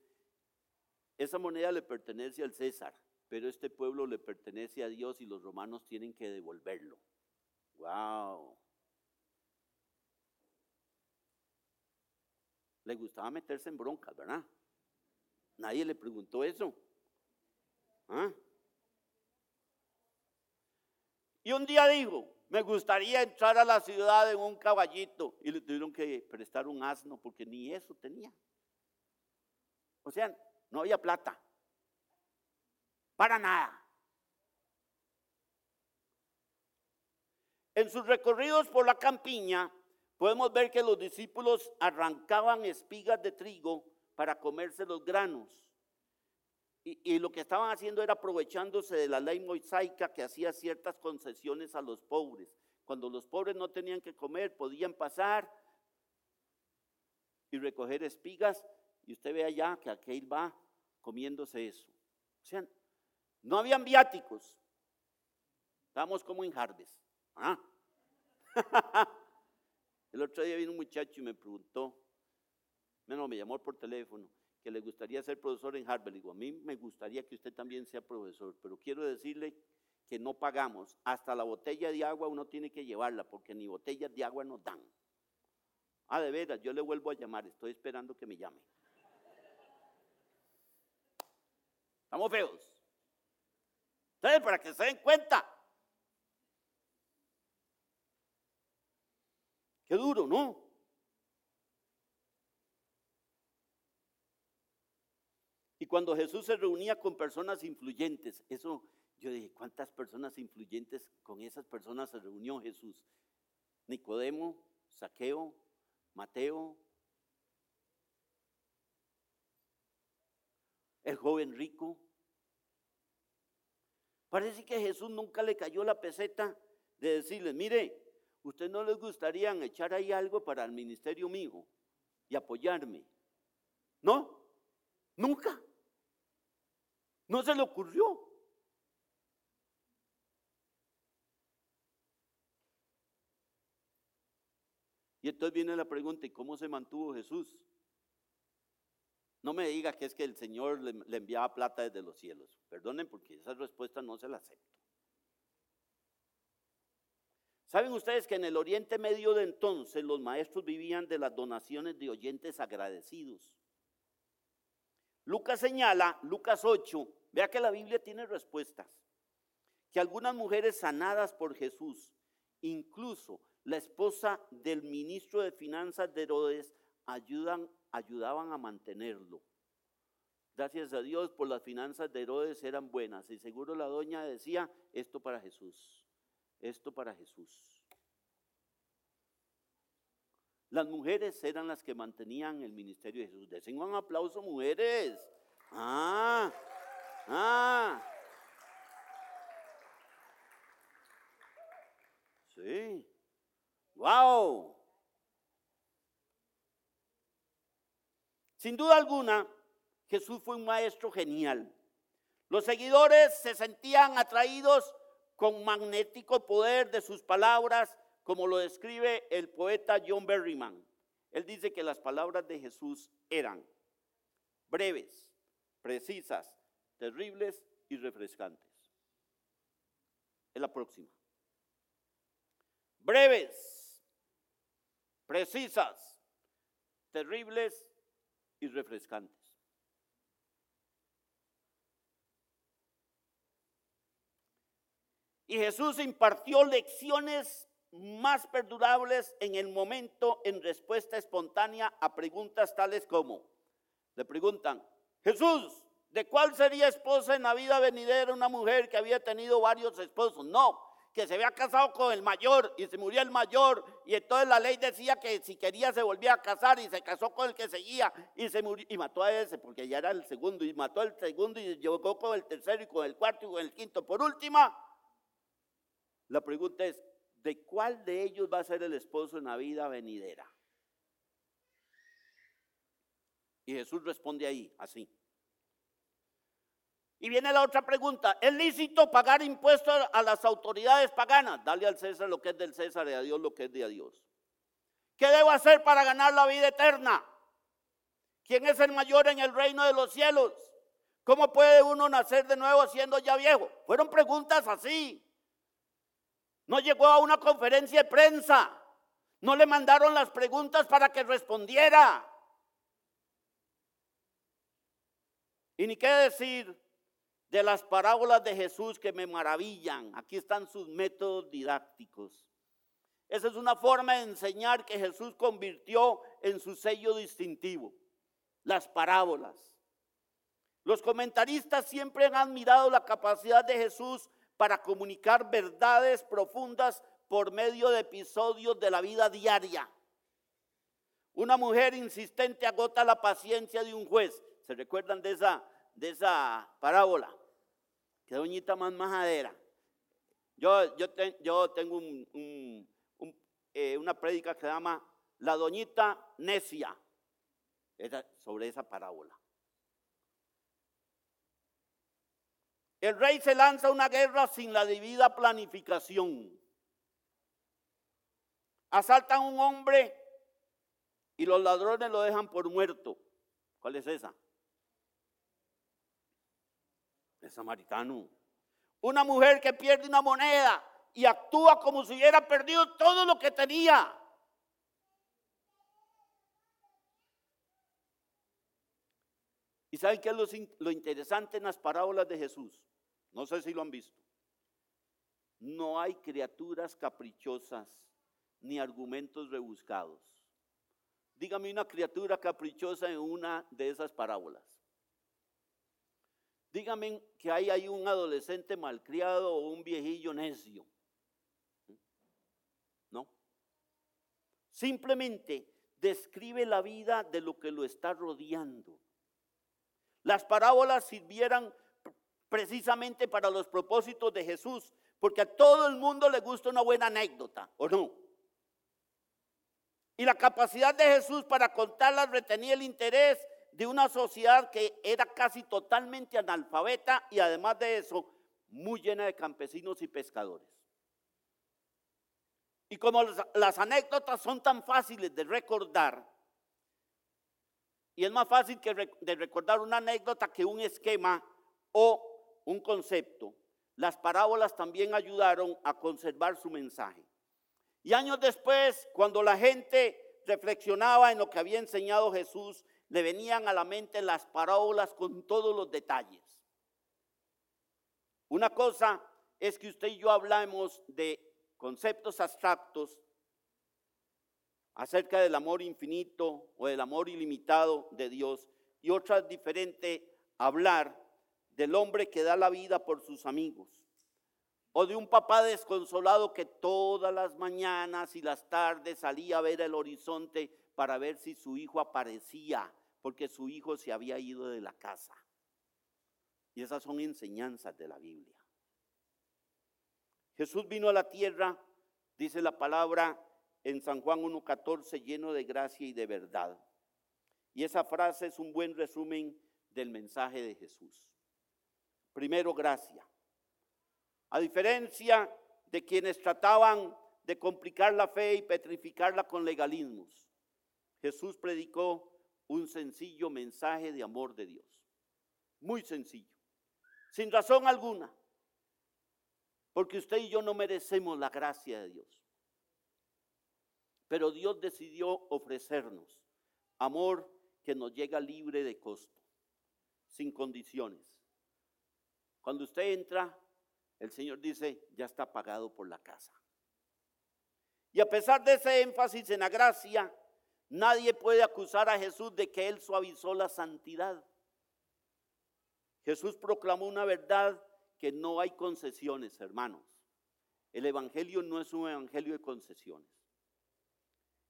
esa moneda le pertenece al César pero este pueblo le pertenece a Dios y los romanos tienen que devolverlo. ¡Wow! Le gustaba meterse en broncas, ¿verdad? Nadie le preguntó eso. ¿Ah? Y un día dijo, me gustaría entrar a la ciudad en un caballito. Y le tuvieron que prestar un asno porque ni eso tenía. O sea, no había plata. Para nada. En sus recorridos por la campiña, podemos ver que los discípulos arrancaban espigas de trigo para comerse los granos. Y, lo que estaban haciendo era aprovechándose de la ley mosaica que hacía ciertas concesiones a los pobres. Cuando los pobres no tenían que comer, podían pasar y recoger espigas. Y usted ve allá que aquel va comiéndose eso. O sea, no habían viáticos. Estábamos como en Jardes. ¿ah? El otro día vino un muchacho y me preguntó, no, me llamó por teléfono, que le gustaría ser profesor en Harvard. digo, a mí me gustaría que usted también sea profesor, pero quiero decirle que no pagamos. Hasta la botella de agua uno tiene que llevarla, porque ni botellas de agua nos dan. Ah, de veras, yo le vuelvo a llamar, estoy esperando que me llame. Estamos feos. Entonces, para que se den cuenta. Qué duro, ¿no? Cuando Jesús se reunía con personas influyentes, eso yo dije, ¿cuántas personas influyentes con esas personas se reunió Jesús? Nicodemo, Saqueo, Mateo, el joven rico, Parece que Jesús nunca le cayó la peseta de decirles, mire, ¿usted no les gustaría echar ahí algo para el ministerio mío y apoyarme? ¿No? Nunca. No se le ocurrió. Y entonces viene la pregunta, ¿y cómo se mantuvo Jesús? No me diga que es que el Señor le, le enviaba plata desde los cielos. Perdonen porque esa respuesta no se la acepto. ¿Saben ustedes que en el Oriente Medio de entonces los maestros vivían de las donaciones de oyentes agradecidos? Lucas señala, Lucas 8, vea que la Biblia tiene respuestas, que algunas mujeres sanadas por Jesús, incluso la esposa del ministro de Finanzas de Herodes, ayudan, ayudaban a mantenerlo. Gracias a Dios por las finanzas de Herodes eran buenas y seguro la doña decía, esto para Jesús, esto para Jesús. Las mujeres eran las que mantenían el ministerio de Jesús. Desen un aplauso, mujeres. Ah, ah. Sí. Wow. Sin duda alguna, Jesús fue un maestro genial. Los seguidores se sentían atraídos con magnético poder de sus palabras como lo describe el poeta John Berryman. Él dice que las palabras de Jesús eran breves, precisas, terribles y refrescantes. Es la próxima. Breves, precisas, terribles y refrescantes. Y Jesús impartió lecciones más perdurables en el momento en respuesta espontánea a preguntas tales como, le preguntan, Jesús, ¿de cuál sería esposa en la vida venidera una mujer que había tenido varios esposos? No, que se había casado con el mayor y se murió el mayor y entonces la ley decía que si quería se volvía a casar y se casó con el que seguía y se murió y mató a ese porque ya era el segundo y mató al segundo y llegó con el tercero y con el cuarto y con el quinto. Por última, la pregunta es, de cuál de ellos va a ser el esposo en la vida venidera. Y Jesús responde ahí, así. Y viene la otra pregunta, ¿es lícito pagar impuestos a las autoridades paganas? Dale al César lo que es del César y a Dios lo que es de a Dios. ¿Qué debo hacer para ganar la vida eterna? ¿Quién es el mayor en el reino de los cielos? ¿Cómo puede uno nacer de nuevo siendo ya viejo? Fueron preguntas así. No llegó a una conferencia de prensa. No le mandaron las preguntas para que respondiera. Y ni qué decir de las parábolas de Jesús que me maravillan. Aquí están sus métodos didácticos. Esa es una forma de enseñar que Jesús convirtió en su sello distintivo. Las parábolas. Los comentaristas siempre han admirado la capacidad de Jesús para comunicar verdades profundas por medio de episodios de la vida diaria. Una mujer insistente agota la paciencia de un juez. ¿Se recuerdan de esa, de esa parábola? Que doñita más majadera. Yo, yo, yo tengo eh, una prédica que se llama La doñita necia, sobre esa parábola. El rey se lanza a una guerra sin la debida planificación. Asaltan a un hombre y los ladrones lo dejan por muerto. ¿Cuál es esa? El samaritano. Una mujer que pierde una moneda y actúa como si hubiera perdido todo lo que tenía. ¿Y saben qué es lo, interesante en las parábolas de Jesús? No sé si lo han visto. No hay criaturas caprichosas ni argumentos rebuscados. Dígame una criatura caprichosa en una de esas parábolas. Dígame que hay ahí un adolescente malcriado o un viejillo necio. ¿No? Simplemente describe la vida de lo que lo está rodeando. Las parábolas sirvieran precisamente para los propósitos de Jesús, porque a todo el mundo le gusta una buena anécdota, ¿o no? Y la capacidad de Jesús para contarlas retenía el interés de una sociedad que era casi totalmente analfabeta y además de eso, muy llena de campesinos y pescadores. Y como las, anécdotas son tan fáciles de recordar, y es más fácil que de recordar una anécdota que un esquema o un concepto, las parábolas también ayudaron a conservar su mensaje. Y años después, cuando la gente reflexionaba en lo que había enseñado Jesús, le venían a la mente las parábolas con todos los detalles. Una cosa es que usted y yo hablamos de conceptos abstractos acerca del amor infinito o del amor ilimitado de Dios y otra diferente hablar del hombre que da la vida por sus amigos o de un papá desconsolado que todas las mañanas y las tardes salía a ver el horizonte para ver si su hijo aparecía, porque su hijo se había ido de la casa. Y esas son enseñanzas de la Biblia. Jesús vino a la tierra, dice la palabra en San Juan 1.14, lleno de gracia y de verdad. Y esa frase es un buen resumen del mensaje de Jesús. Primero, gracia. A diferencia de quienes trataban de complicar la fe y petrificarla con legalismos, Jesús predicó un sencillo mensaje de amor de Dios. Muy sencillo, sin razón alguna. Porque usted y yo no merecemos la gracia de Dios. Pero Dios decidió ofrecernos amor que nos llega libre de costo, sin condiciones. Cuando usted entra, el Señor dice, ya está pagado por la casa. Y a pesar de ese énfasis en la gracia, nadie puede acusar a Jesús de que Él suavizó la santidad. Jesús proclamó una verdad que no hay concesiones, hermanos. El Evangelio no es un Evangelio de concesiones.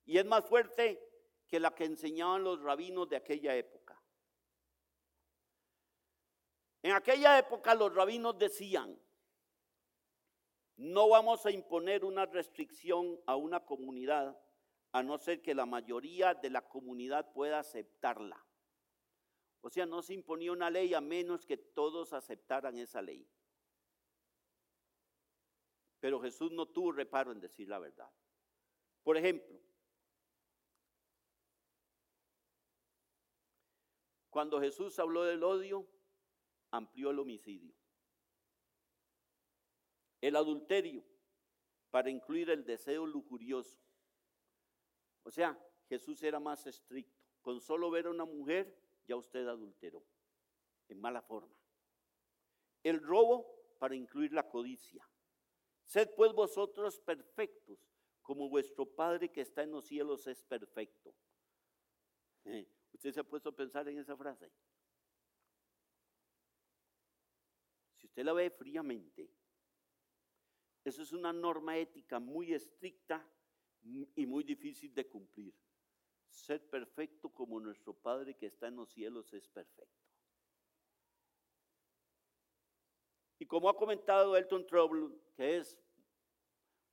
Y es más fuerte que la que enseñaban los rabinos de aquella época. En aquella época los rabinos decían, no vamos a imponer una restricción a una comunidad a no ser que la mayoría de la comunidad pueda aceptarla. O sea, no se imponía una ley a menos que todos aceptaran esa ley. Pero Jesús no tuvo reparo en decir la verdad. Por ejemplo, cuando Jesús habló del odio, amplió el homicidio. El adulterio, para incluir el deseo lujurioso. O sea, Jesús era más estricto. Con solo ver a una mujer, ya usted adulteró, en mala forma. El robo, para incluir la codicia. Sed pues vosotros perfectos, como vuestro Padre que está en los cielos es perfecto. Eh, ¿Usted se ha puesto a pensar en esa frase? Si usted la ve fríamente, eso es una norma ética muy estricta y muy difícil de cumplir. Ser perfecto como nuestro Padre que está en los cielos es perfecto. Y como ha comentado Elton Trouble, que es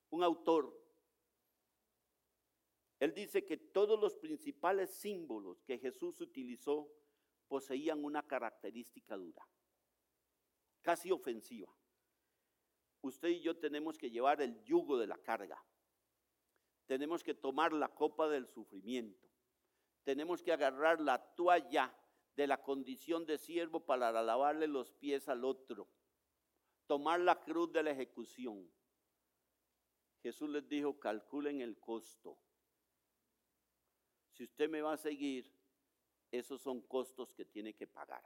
un autor, él dice que todos los principales símbolos que Jesús utilizó poseían una característica dura, casi ofensiva. Usted y yo tenemos que llevar el yugo de la carga. Tenemos que tomar la copa del sufrimiento. Tenemos que agarrar la toalla de la condición de siervo para lavarle los pies al otro tomar la cruz de la ejecución. Jesús les dijo, calculen el costo. Si usted me va a seguir, esos son costos que tiene que pagar.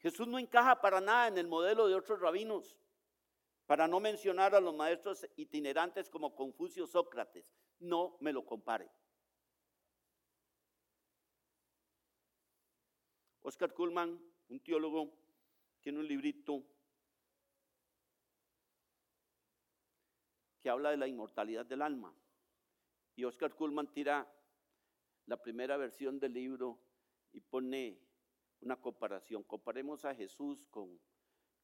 Jesús no encaja para nada en el modelo de otros rabinos, para no mencionar a los maestros itinerantes como Confucio Sócrates. No me lo compare. Oscar Kuhlman, un teólogo, tiene un librito que habla de la inmortalidad del alma. Y Oscar Kuhlman tira la primera versión del libro y pone una comparación. Comparemos a Jesús con,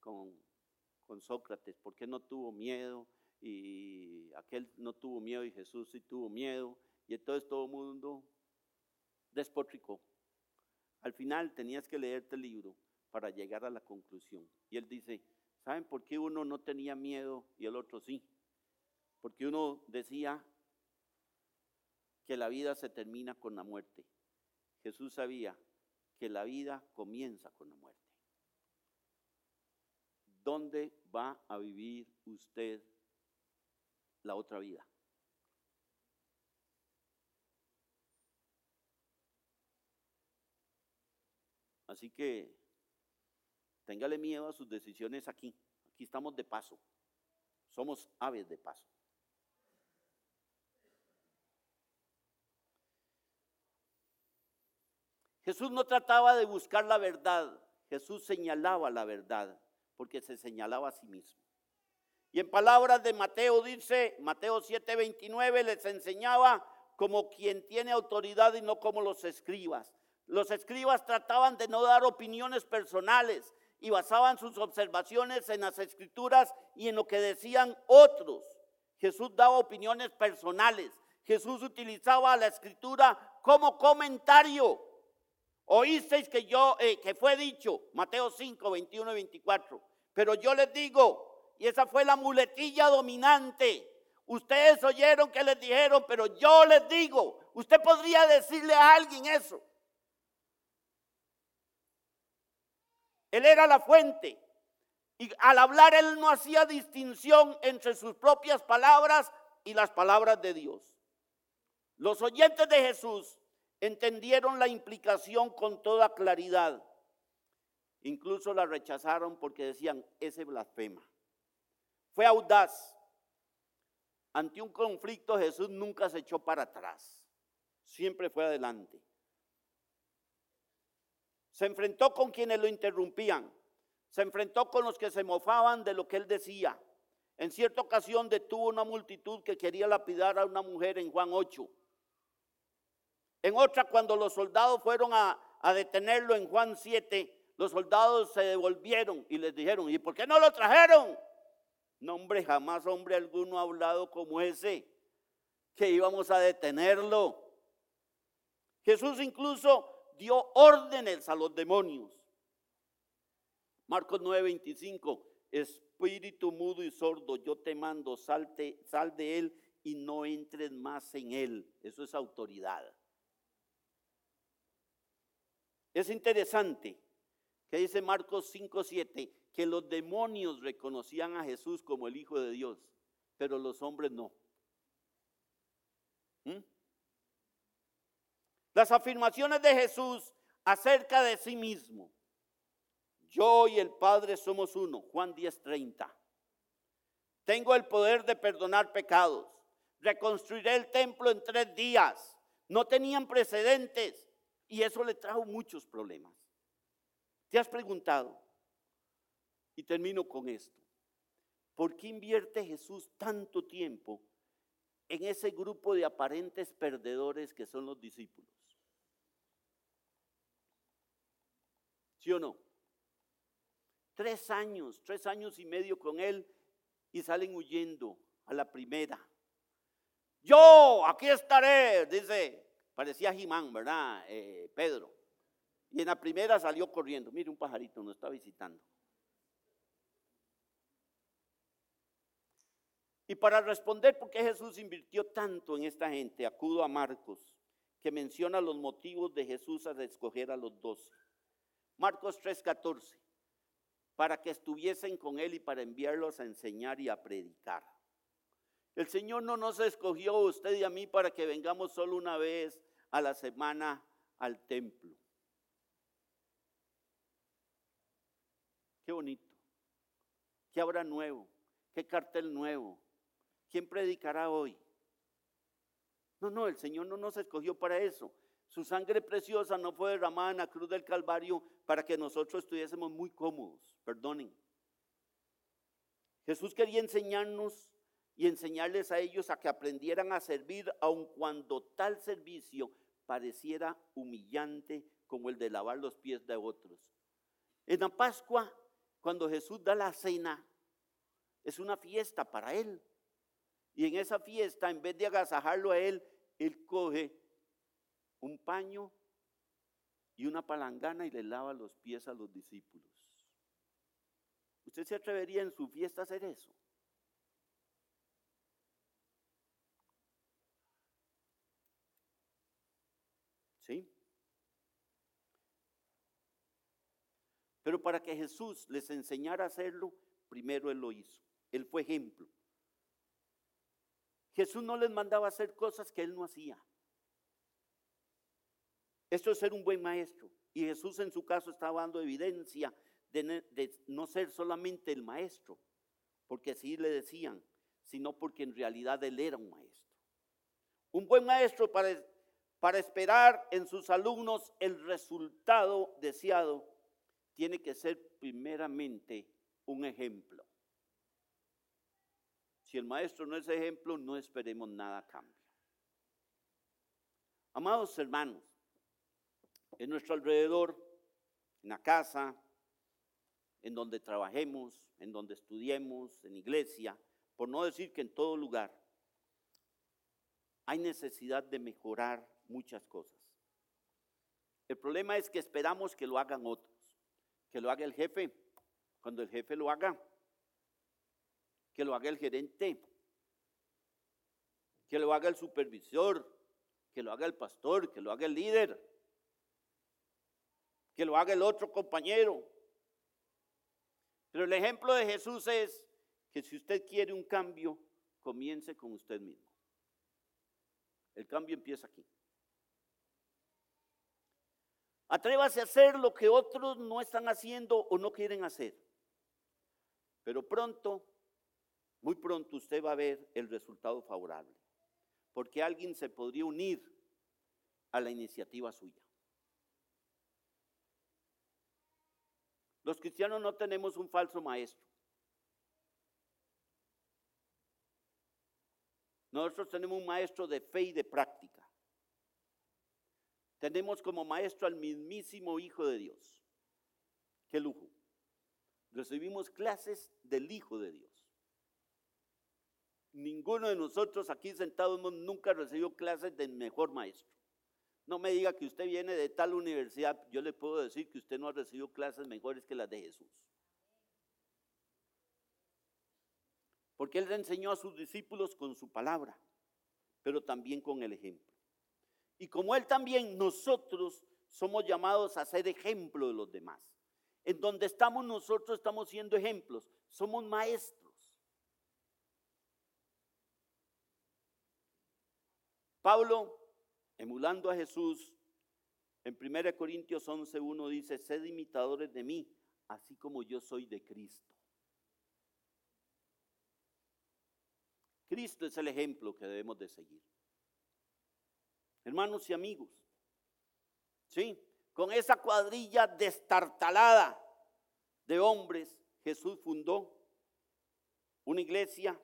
con, Sócrates, ¿por qué no tuvo miedo? Y aquel no tuvo miedo y Jesús sí tuvo miedo. Y entonces todo el mundo despotricó. Al final tenías que leerte el libro para llegar a la conclusión. Y él dice, ¿saben por qué uno no tenía miedo y el otro sí? Porque uno decía que la vida se termina con la muerte. Jesús sabía que la vida comienza con la muerte. ¿Dónde va a vivir usted la otra vida? Así que téngale miedo a sus decisiones aquí. Aquí estamos de paso. Somos aves de paso. Jesús no trataba de buscar la verdad, Jesús señalaba la verdad, porque se señalaba a sí mismo. Y en palabras de Mateo dice, Mateo 7:29 les enseñaba como quien tiene autoridad y no como los escribas. Los escribas trataban de no dar opiniones personales y basaban sus observaciones en las escrituras y en lo que decían otros. Jesús daba opiniones personales. Jesús utilizaba la escritura como comentario. Oísteis que yo, eh, que fue dicho, Mateo 5, 21 y 24. Pero yo les digo, y esa fue la muletilla dominante. Ustedes oyeron que les dijeron, pero yo les digo, usted podría decirle a alguien eso. Él era la fuente. Y al hablar él no hacía distinción entre sus propias palabras y las palabras de Dios. Los oyentes de Jesús entendieron la implicación con toda claridad. Incluso la rechazaron porque decían, ese blasfema. Fue audaz. Ante un conflicto Jesús nunca se echó para atrás. Siempre fue adelante. Se enfrentó con quienes lo interrumpían. Se enfrentó con los que se mofaban de lo que él decía. En cierta ocasión detuvo una multitud que quería lapidar a una mujer en Juan 8. En otra, cuando los soldados fueron a, detenerlo en Juan 7, los soldados se devolvieron y les dijeron, ¿y por qué no lo trajeron? No, hombre, jamás hombre alguno ha hablado como ese, que íbamos a detenerlo. Jesús incluso dio órdenes a los demonios. Marcos 9:25, espíritu mudo y sordo, yo te mando, salte, sal de él y no entres más en él. Eso es autoridad. Es interesante que dice Marcos 5:7 que los demonios reconocían a Jesús como el Hijo de Dios, pero los hombres no. ¿Mm? Las afirmaciones de Jesús acerca de sí mismo. Yo y el Padre somos uno. Juan 10:30. Tengo el poder de perdonar pecados. Reconstruiré el templo en tres días. No tenían precedentes y eso le trajo muchos problemas. ¿Te has preguntado? Y termino con esto. ¿Por qué invierte Jesús tanto tiempo en ese grupo de aparentes perdedores que son los discípulos? ¿Sí o no? Tres años, tres años y medio con él y salen huyendo a la primera. Yo, aquí estaré, dice, parecía Jimán, ¿verdad? Eh, Pedro. Y en la primera salió corriendo. Mire, un pajarito nos está visitando. Y para responder por qué Jesús invirtió tanto en esta gente, acudo a Marcos, que menciona los motivos de Jesús al escoger a los doce. Marcos 3:14, para que estuviesen con él y para enviarlos a enseñar y a predicar. El Señor no nos escogió a usted y a mí para que vengamos solo una vez a la semana al templo. Qué bonito. ¿Qué habrá nuevo? ¿Qué cartel nuevo? ¿Quién predicará hoy? No, no, el Señor no nos escogió para eso. Su sangre preciosa no fue derramada en la cruz del Calvario para que nosotros estuviésemos muy cómodos. Perdonen. Jesús quería enseñarnos y enseñarles a ellos a que aprendieran a servir aun cuando tal servicio pareciera humillante como el de lavar los pies de otros. En la Pascua, cuando Jesús da la cena, es una fiesta para él. Y en esa fiesta, en vez de agasajarlo a él, él coge un paño y una palangana y le lava los pies a los discípulos. ¿Usted se atrevería en su fiesta a hacer eso? ¿Sí? Pero para que Jesús les enseñara a hacerlo, primero Él lo hizo. Él fue ejemplo. Jesús no les mandaba hacer cosas que Él no hacía. Esto es ser un buen maestro. Y Jesús en su caso estaba dando evidencia de, no ser solamente el maestro, porque así le decían, sino porque en realidad Él era un maestro. Un buen maestro para, para esperar en sus alumnos el resultado deseado tiene que ser primeramente un ejemplo. Si el maestro no es ejemplo, no esperemos nada a cambio. Amados hermanos, en nuestro alrededor, en la casa, en donde trabajemos, en donde estudiemos, en iglesia, por no decir que en todo lugar, hay necesidad de mejorar muchas cosas. El problema es que esperamos que lo hagan otros, que lo haga el jefe, cuando el jefe lo haga, que lo haga el gerente, que lo haga el supervisor, que lo haga el pastor, que lo haga el líder, que lo haga el otro compañero. Pero el ejemplo de Jesús es que si usted quiere un cambio, comience con usted mismo. El cambio empieza aquí. Atrévase a hacer lo que otros no están haciendo o no quieren hacer. Pero pronto, muy pronto usted va a ver el resultado favorable. Porque alguien se podría unir a la iniciativa suya. Los cristianos no tenemos un falso maestro. Nosotros tenemos un maestro de fe y de práctica. Tenemos como maestro al mismísimo Hijo de Dios. Qué lujo recibimos clases del Hijo de Dios. Ninguno de nosotros aquí sentados nunca recibió clases del mejor maestro. No me diga que usted viene de tal universidad, yo le puedo decir que usted no ha recibido clases mejores que las de Jesús. Porque Él le enseñó a sus discípulos con su palabra, pero también con el ejemplo. Y como Él también, nosotros somos llamados a ser ejemplo de los demás. En donde estamos nosotros estamos siendo ejemplos, somos maestros. Pablo, emulando a Jesús, en 1 Corintios 11.1 dice, sed imitadores de mí, así como yo soy de Cristo. Cristo es el ejemplo que debemos de seguir. Hermanos y amigos, ¿sí? Con esa cuadrilla destartalada de hombres, Jesús fundó una iglesia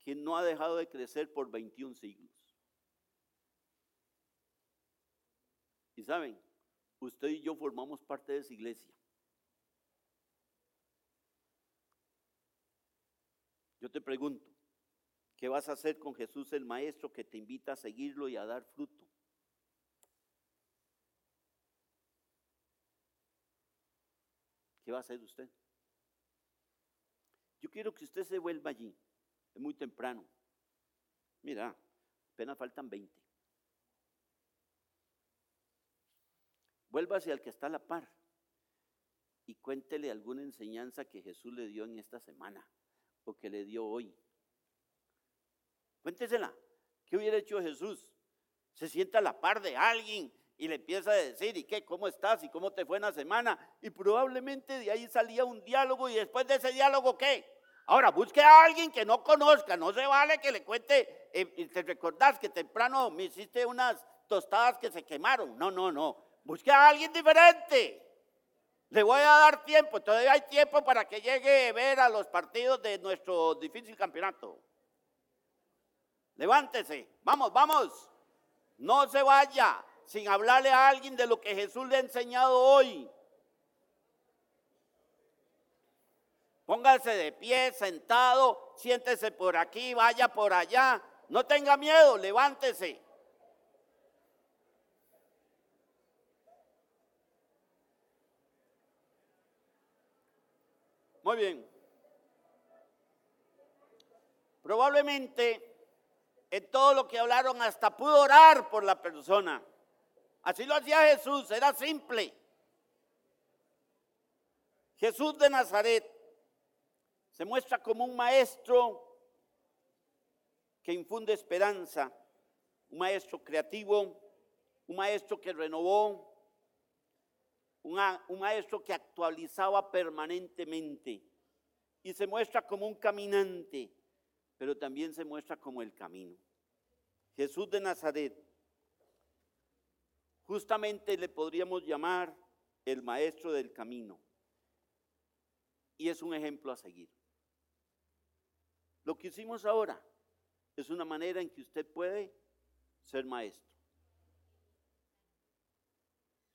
que no ha dejado de crecer por 21 siglos. Y saben, usted y yo formamos parte de esa iglesia. Yo te pregunto, ¿qué vas a hacer con Jesús el Maestro que te invita a seguirlo y a dar fruto? ¿Qué va a hacer usted? Yo quiero que usted se vuelva allí. Es muy temprano. Mira, apenas faltan 20. Vuélvase al que está a la par y cuéntele alguna enseñanza que Jesús le dio en esta semana o que le dio hoy. Cuéntesela. ¿Qué hubiera hecho Jesús? Se sienta a la par de alguien y le empieza a decir, ¿y qué? ¿Cómo estás? ¿Y cómo te fue en la semana? Y probablemente de ahí salía un diálogo y después de ese diálogo, ¿qué? Ahora, busque a alguien que no conozca, no se vale que le cuente, eh, te recordás que temprano me hiciste unas tostadas que se quemaron. No, no, no. Busque a alguien diferente. Le voy a dar tiempo, todavía hay tiempo para que llegue a ver a los partidos de nuestro difícil campeonato. Levántese, vamos, vamos. No se vaya sin hablarle a alguien de lo que Jesús le ha enseñado hoy. póngase de pie, sentado, siéntese por aquí, vaya por allá. No tenga miedo, levántese. Muy bien. Probablemente en todo lo que hablaron hasta pudo orar por la persona. Así lo hacía Jesús, era simple. Jesús de Nazaret se muestra como un maestro que infunde esperanza, un maestro creativo, un maestro que renovó, un maestro que actualizaba permanentemente y se muestra como un caminante, pero también se muestra como el camino. Jesús de Nazaret, justamente le podríamos llamar el maestro del camino y es un ejemplo a seguir. Lo que hicimos ahora es una manera en que usted puede ser maestro.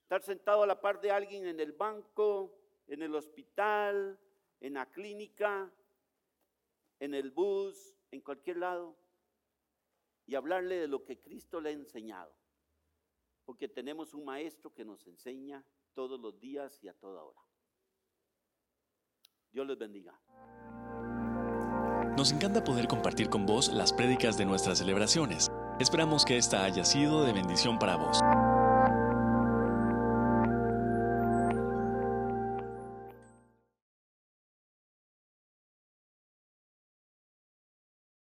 Estar sentado a la par de alguien en el banco, en el hospital, en la clínica, en el bus, en cualquier lado, y hablarle de lo que Cristo le ha enseñado. Porque tenemos un maestro que nos enseña todos los días y a toda hora. Dios les bendiga. Nos encanta poder compartir con vos las prédicas de nuestras celebraciones. Esperamos que esta haya sido de bendición para vos.